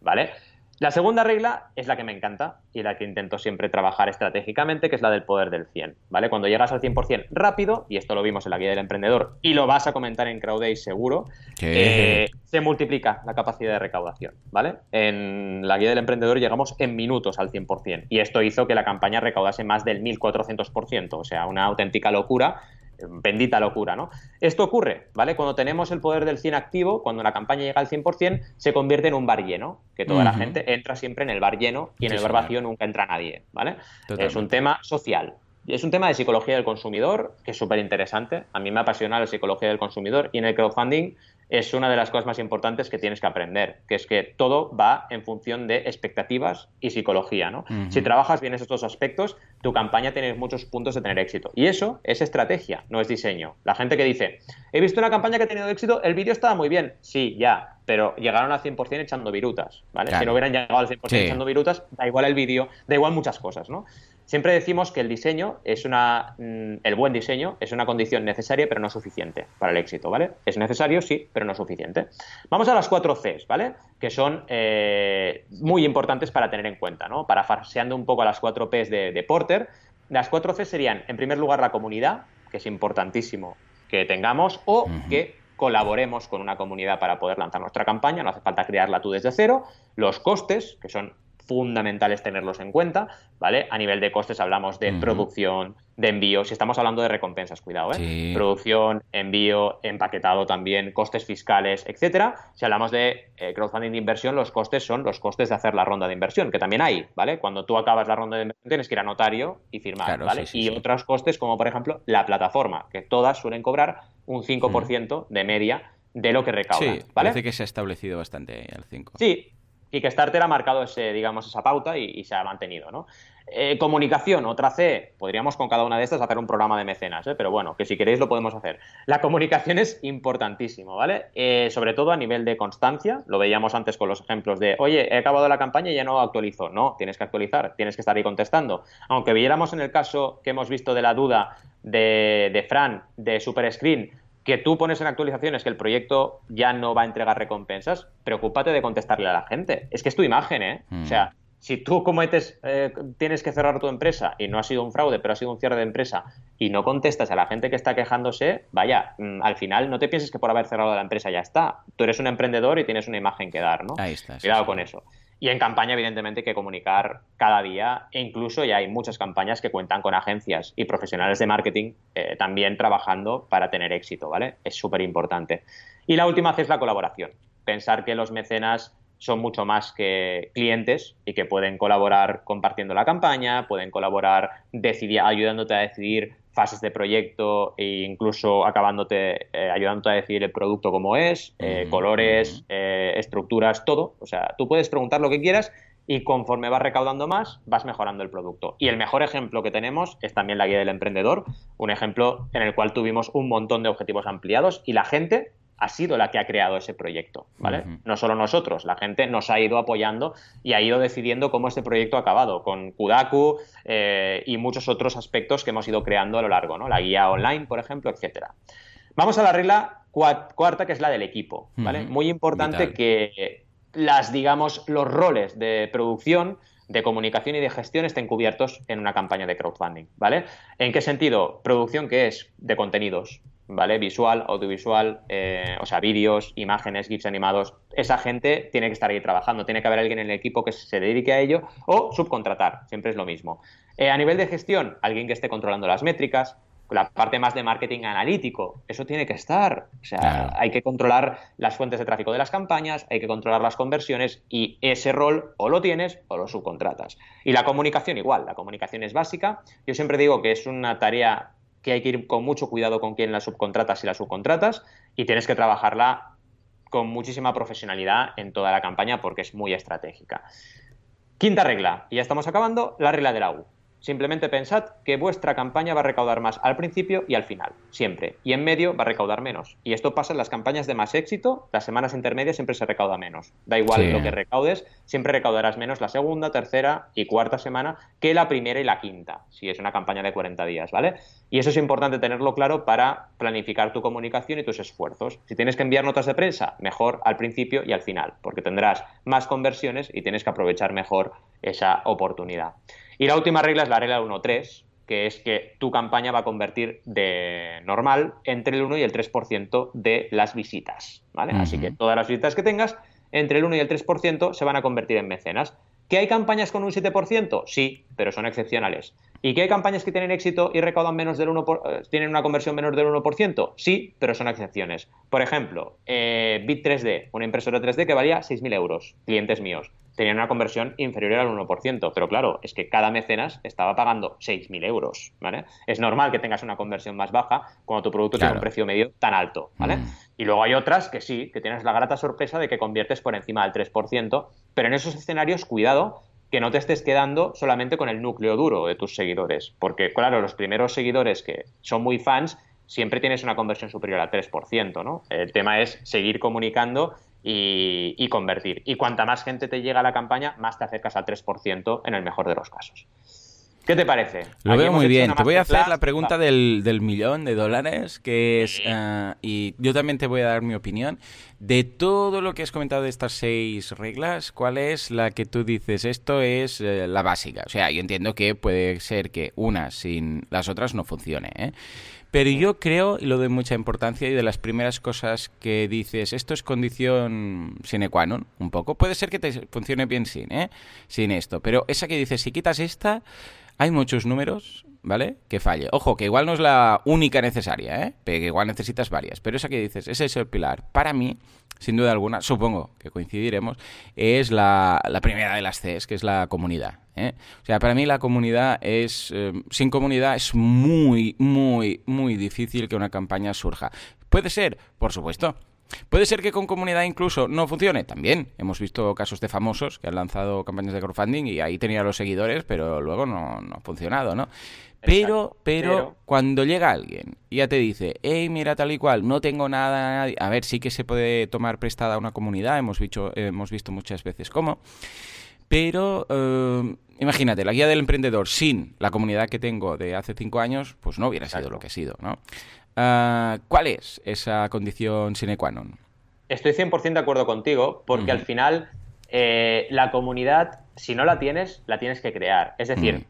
Speaker 1: ¿vale? La segunda regla es la que me encanta y la que intento siempre trabajar estratégicamente, que es la del poder del 100, ¿vale? Cuando llegas al 100% rápido, y esto lo vimos en la guía del emprendedor y lo vas a comentar en CrowdAce seguro, eh, se multiplica la capacidad de recaudación, ¿vale? En la guía del emprendedor llegamos en minutos al 100% y esto hizo que la campaña recaudase más del 1400%, o sea, una auténtica locura bendita locura, ¿no? Esto ocurre, ¿vale? Cuando tenemos el poder del 100 activo, cuando la campaña llega al 100%, se convierte en un bar lleno, que toda la gente entra siempre en el bar lleno y en el bar vacío nunca entra nadie, ¿vale? Es un tema social. Es un tema de psicología del consumidor que es súper interesante. A mí me apasiona la psicología del consumidor y en el crowdfunding es una de las cosas más importantes que tienes que aprender, que es que todo va en función de expectativas y psicología, ¿no? Si trabajas bien esos dos aspectos, tu campaña tiene muchos puntos de tener éxito. Y eso es estrategia, no es diseño. La gente que dice, he visto una campaña que ha tenido éxito, el vídeo estaba muy bien. Sí, ya, pero llegaron al 100% echando virutas, ¿vale? Si no hubieran llegado al 100% echando virutas, da igual el vídeo, da igual muchas cosas, ¿no? Siempre decimos que el diseño es una. Mm, el buen diseño es una condición necesaria, pero no suficiente para el éxito, ¿vale? Es necesario, sí, pero no suficiente. Vamos a las cuatro Cs, ¿vale? Que son eh, muy importantes para tener en cuenta, ¿no? Parafarseando un poco a las cuatro Ps de, Porter, las cuatro Cs serían, en primer lugar, la comunidad, que es importantísimo que tengamos, o que colaboremos con una comunidad para poder lanzar nuestra campaña, no hace falta crearla tú desde cero, los costes, que son fundamentales tenerlos en cuenta, ¿vale? A nivel de costes hablamos de producción, de envío, si estamos hablando de recompensas, cuidado, ¿eh? Producción, envío, empaquetado también, costes fiscales, etcétera. Si hablamos de eh, crowdfunding de inversión, los costes son los costes de hacer la ronda de inversión, que también hay, ¿vale? Cuando tú acabas la ronda de inversión tienes que ir a notario y firmar, ¿vale? y otros costes como, por ejemplo, la plataforma, que todas suelen cobrar un 5% de media de lo que recaudan. Sí,
Speaker 2: parece que se ha establecido bastante el 5.
Speaker 1: Sí, Kickstarter ha marcado ese, digamos, esa pauta y, se ha mantenido, ¿no? Eh, comunicación, otra C, podríamos con cada una de estas hacer un programa de mecenas, ¿eh? pero bueno, que si queréis lo podemos hacer. La comunicación es importantísimo, ¿vale? Eh, sobre todo a nivel de constancia, lo veíamos antes con los ejemplos de, oye, he acabado la campaña y ya no actualizo. No, tienes que actualizar, tienes que estar ahí contestando. Aunque viéramos en el caso que hemos visto de la duda de, de Fran, de Super Screen, que tú pones en actualizaciones que el proyecto ya no va a entregar recompensas, preocúpate de contestarle a la gente. Es que es tu imagen, ¿eh? O sea, mm. si tú cometes, eh, tienes que cerrar tu empresa y no ha sido un fraude, pero ha sido un cierre de empresa y no contestas a la gente que está quejándose, vaya, mm, al final no te pienses que por haber cerrado la empresa ya está. Tú eres un emprendedor y tienes una imagen que dar, ¿no?
Speaker 2: Ahí está.
Speaker 1: Cuidado con eso. Y en campaña, evidentemente, hay que comunicar cada día e incluso ya hay muchas campañas que cuentan con agencias y profesionales de marketing eh, también trabajando para tener éxito, ¿vale? Es súper importante. Y la última es la colaboración. Pensar que los mecenas son mucho más que clientes y que pueden colaborar compartiendo la campaña, pueden colaborar ayudándote a decidir fases de proyecto e incluso acabándote, eh, ayudándote a decidir el producto como es, eh, colores, eh, estructuras, todo. O sea, tú puedes preguntar lo que quieras y conforme vas recaudando más, vas mejorando el producto. Y el mejor ejemplo que tenemos es también la guía del emprendedor, un ejemplo en el cual tuvimos un montón de objetivos ampliados y la gente ha sido la que ha creado ese proyecto, ¿vale? No solo nosotros, la gente nos ha ido apoyando y ha ido decidiendo cómo este proyecto ha acabado, con Kudaku eh, y muchos otros aspectos que hemos ido creando a lo largo, ¿no? La guía online, por ejemplo, etcétera. Vamos a la regla cuarta, que es la del equipo, ¿vale? Muy importante que las, digamos, los roles de producción de comunicación y de gestión estén cubiertos en una campaña de crowdfunding, ¿vale? ¿En qué sentido? Producción que es de contenidos, ¿vale? Visual, audiovisual, eh, o sea, vídeos, imágenes, GIFs animados. Esa gente tiene que estar ahí trabajando, tiene que haber alguien en el equipo que se dedique a ello o subcontratar, siempre es lo mismo. Eh, a nivel de gestión, alguien que esté controlando las métricas, la parte más de marketing analítico, eso tiene que estar. O sea, hay que controlar las fuentes de tráfico de las campañas, hay que controlar las conversiones y ese rol o lo tienes o lo subcontratas. Y la comunicación igual, la comunicación es básica. Yo siempre digo que es una tarea que hay que ir con mucho cuidado con quién la subcontratas y la subcontratas y tienes que trabajarla con muchísima profesionalidad en toda la campaña porque es muy estratégica. Quinta regla, y ya estamos acabando, la regla de la U. Simplemente pensad que vuestra campaña va a recaudar más al principio y al final, siempre. Y en medio va a recaudar menos. Y esto pasa en las campañas de más éxito, las semanas intermedias siempre se recauda menos. Da igual lo que recaudes, siempre recaudarás menos la segunda, tercera y cuarta semana que la primera y la quinta, si es una campaña de 40 días, ¿vale? Y eso es importante tenerlo claro para planificar tu comunicación y tus esfuerzos. Si tienes que enviar notas de prensa, mejor al principio y al final, porque tendrás más conversiones y tienes que aprovechar mejor esa oportunidad. Y la última regla es la regla 1.3, que es que tu campaña va a convertir de normal entre el 1 y el 3% de las visitas. ¿vale? Así que todas las visitas que tengas, entre el 1 y el 3% se van a convertir en mecenas. ¿Que hay campañas con un 7%? Sí, pero son excepcionales. ¿Y que hay campañas que tienen éxito y recaudan menos del 1%, eh, tienen una conversión menor del 1%? Sí, pero son excepciones. Por ejemplo, eh, Bit3D, una impresora 3D que valía 6.000 euros, clientes míos tenían una conversión inferior al 1%. Pero claro, es que cada mecenas estaba pagando 6.000 euros, ¿vale? Es normal que tengas una conversión más baja cuando tu producto tiene un precio medio tan alto, ¿vale? Mm. Y luego hay otras que sí, que tienes la grata sorpresa de que conviertes por encima del 3%, pero en esos escenarios, cuidado, que no te estés quedando solamente con el núcleo duro de tus seguidores, porque claro, los primeros seguidores que son muy fans, siempre tienes una conversión superior al 3%, ¿no? El tema es seguir comunicando y, convertir. Y cuanta más gente te llega a la campaña, más te acercas al 3% en el mejor de los casos. ¿Qué te parece?
Speaker 2: Lo veo muy bien. Te voy a hacer la pregunta del, millón de dólares, que es, eh, y yo también te voy a dar mi opinión. De todo lo que has comentado de estas seis reglas, ¿cuál es la que tú dices, esto es eh, la básica? O sea, yo entiendo que puede ser que una sin las otras no funcione, ¿eh? Pero yo creo, y lo doy mucha importancia, y de las primeras cosas que dices, esto es condición sine qua non, un poco. Puede ser que te funcione bien sin, ¿eh? Sin esto. Pero esa que dices, si quitas esta, hay muchos números, ¿vale? Que falle. Ojo, que igual no es la única necesaria, ¿eh? Que igual necesitas varias. Pero esa que dices, ese es el pilar. Para mí, sin duda alguna, supongo que coincidiremos, es la, la primera de las Cs, que es la comunidad. ¿eh? O sea, para mí la comunidad es, eh, sin comunidad es muy, muy, muy difícil que una campaña surja. Puede ser, por supuesto. Puede ser que con comunidad incluso no funcione. También hemos visto casos de famosos que han lanzado campañas de crowdfunding y ahí tenía los seguidores, pero luego no, no ha funcionado, ¿no? Pero, pero, cuando llega alguien y ya te dice, hey, mira tal y cual, no tengo nada, a ver, sí que se puede tomar prestada una comunidad, hemos visto, hemos visto muchas veces cómo, pero eh, imagínate, la guía del emprendedor sin la comunidad que tengo de hace cinco años, pues no hubiera sido lo que ha sido, ¿no? Ah, ¿Cuál es esa condición sine qua non?
Speaker 1: Estoy 100% de acuerdo contigo, porque al final eh, la comunidad, si no la tienes, la tienes que crear. Es decir,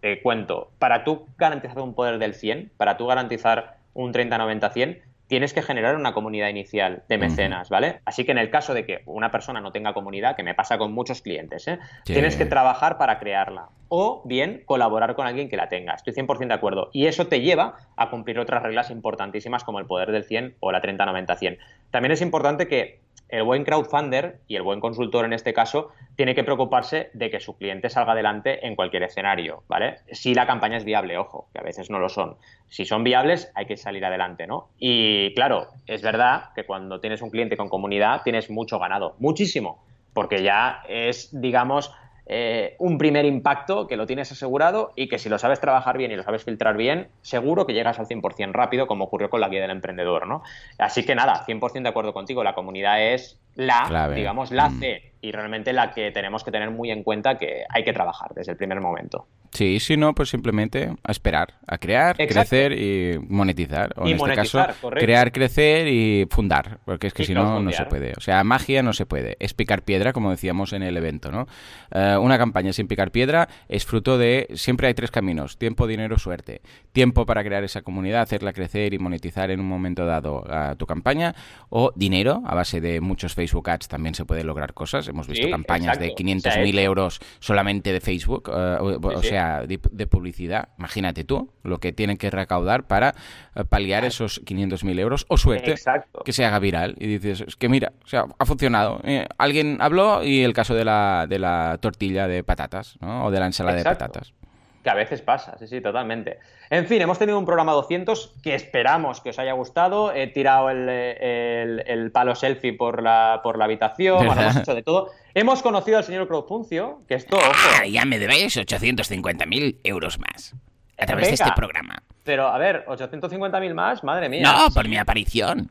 Speaker 1: te cuento, para tú garantizar un poder del 100, para tú garantizar un 30-90-100, tienes que generar una comunidad inicial de mecenas, ¿vale? Así que en el caso de que una persona no tenga comunidad, que me pasa con muchos clientes, ¿eh? tienes que trabajar para crearla. O bien colaborar con alguien que la tenga. Estoy 100% de acuerdo. Y eso te lleva a cumplir otras reglas importantísimas como el poder del 100 o la 30-90-100. También es importante que el buen crowdfunder y el buen consultor en este caso tiene que preocuparse de que su cliente salga adelante en cualquier escenario, ¿vale? Si la campaña es viable, ojo, que a veces no lo son. Si son viables, hay que salir adelante, ¿no? Y claro, es verdad que cuando tienes un cliente con comunidad tienes mucho ganado, muchísimo, porque ya es, digamos, eh, un primer impacto que lo tienes asegurado y que si lo sabes trabajar bien y lo sabes filtrar bien, seguro que llegas al 100% rápido, como ocurrió con la guía del emprendedor, ¿no? Así que nada, 100% de acuerdo contigo, la comunidad es la, digamos, la mm. C y realmente la que tenemos que tener muy en cuenta que hay que trabajar desde el primer momento.
Speaker 2: Sí, si no, pues simplemente a esperar, a crear, crecer y monetizar. O en este caso, crear, crecer y fundar, porque es que si no, no se puede. O sea, magia no se puede. Es picar piedra, como decíamos en el evento, ¿no? Eh, una campaña sin picar piedra es fruto de... Siempre hay tres caminos, tiempo, dinero, suerte. Tiempo para crear esa comunidad, hacerla crecer y monetizar en un momento dado a tu campaña, o dinero, a base de muchos Facebook Ads también se puede lograr cosas. Hemos visto campañas de 500.000 euros solamente de Facebook, eh, o, sea, de, publicidad. Imagínate tú lo que tienen que recaudar para eh, paliar esos 500.000 euros o suerte que se haga viral. Y dices, es que mira, o sea, ha funcionado. Eh, alguien habló y el caso de la, de la tortilla de patatas, ¿no? O de la ensalada de patatas.
Speaker 1: Que a veces pasa, sí, sí, totalmente. En fin, hemos tenido un programa 200 que esperamos que os haya gustado. He tirado el, palo selfie por la, por la habitación, hemos hecho de todo. Hemos conocido al señor Crowdfuncio, que esto,
Speaker 3: ah, ya me debéis 850.000 euros más a través de este programa.
Speaker 1: Pero, a ver, 850.000 más, madre mía.
Speaker 3: No, por mi aparición.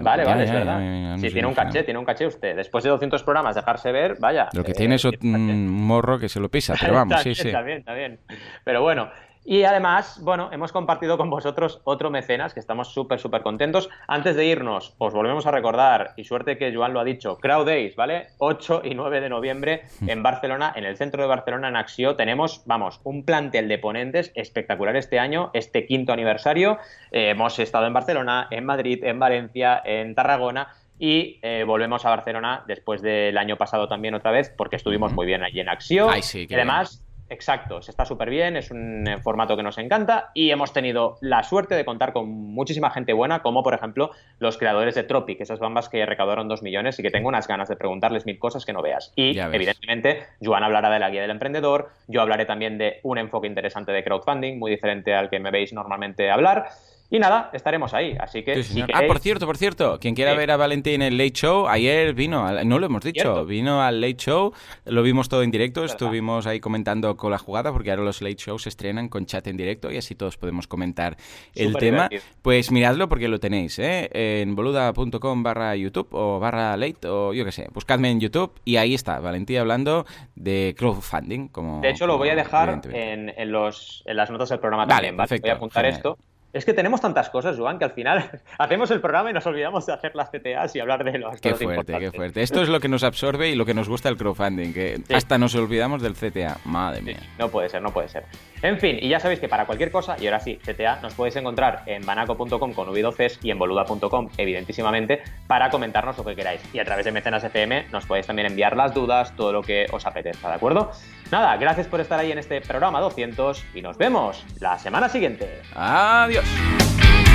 Speaker 1: Vale, vale, es verdad. sí, tiene un caché, tiene un caché usted. Después de 200 programas, dejarse ver, vaya.
Speaker 2: Lo que tiene es eh, un morro que se lo pisa, pero vamos, sí, sí.
Speaker 1: Está bien, está bien. Pero bueno, y además, bueno, hemos compartido con vosotros otro mecenas que estamos súper, súper contentos. Antes de irnos, os volvemos a recordar, y suerte que Joan lo ha dicho, Crowd Days, ¿vale? 8 y 9 de noviembre en Barcelona, en el centro de Barcelona, en Axio. Tenemos, vamos, un plantel de ponentes espectacular este año, este quinto aniversario. Eh, hemos estado en Barcelona, en Madrid, en Valencia, en Tarragona y eh, volvemos a Barcelona después del año pasado también otra vez porque estuvimos muy bien allí en Axio.
Speaker 2: Ay, sí,
Speaker 1: y además, Exacto, se está súper bien, es un eh, formato que nos encanta y hemos tenido la suerte de contar con muchísima gente buena, como por ejemplo los creadores de Tropic, esas bambas que recaudaron dos millones y que tengo unas ganas de preguntarles mil cosas que no veas. Y evidentemente, Joan hablará de la guía del emprendedor, yo hablaré también de un enfoque interesante de crowdfunding, muy diferente al que me veis normalmente hablar. Y nada, estaremos ahí. Así que.
Speaker 2: ah, por cierto, por cierto. Quien quiera ver a Valentín en el Late Show, ayer vino, no lo hemos dicho, vino al Late Show, lo vimos todo en directo, estuvimos ahí comentando con la jugada, porque ahora los Late Shows se estrenan con chat en directo y así todos podemos comentar el tema. Pues miradlo porque lo tenéis, ¿eh? En boluda.com barra YouTube o barra Late o yo qué sé. Buscadme en YouTube y ahí está, Valentín hablando de crowdfunding. Como,
Speaker 1: de hecho, lo voy a dejar en, los, en las notas del programa también. Perfecto, voy a apuntar esto es que tenemos tantas cosas, Joan, que al final hacemos el programa y nos olvidamos de hacer las CTAs y hablar de los
Speaker 2: Qué fuerte, qué fuerte. Esto es lo que nos absorbe y lo que nos gusta el crowdfunding, que hasta nos olvidamos del CTA. Madre mía.
Speaker 1: no puede ser, no puede ser. En fin, y ya sabéis que para cualquier cosa, y ahora sí, CTA, nos podéis encontrar en banaco.com con v y en boluda.com, evidentísimamente, para comentarnos lo que queráis. Y a través de Mecenas FM nos podéis también enviar las dudas, todo lo que os apetezca, ¿de acuerdo? Nada, gracias por estar ahí en este programa 200 y nos vemos la semana siguiente.
Speaker 2: Adiós.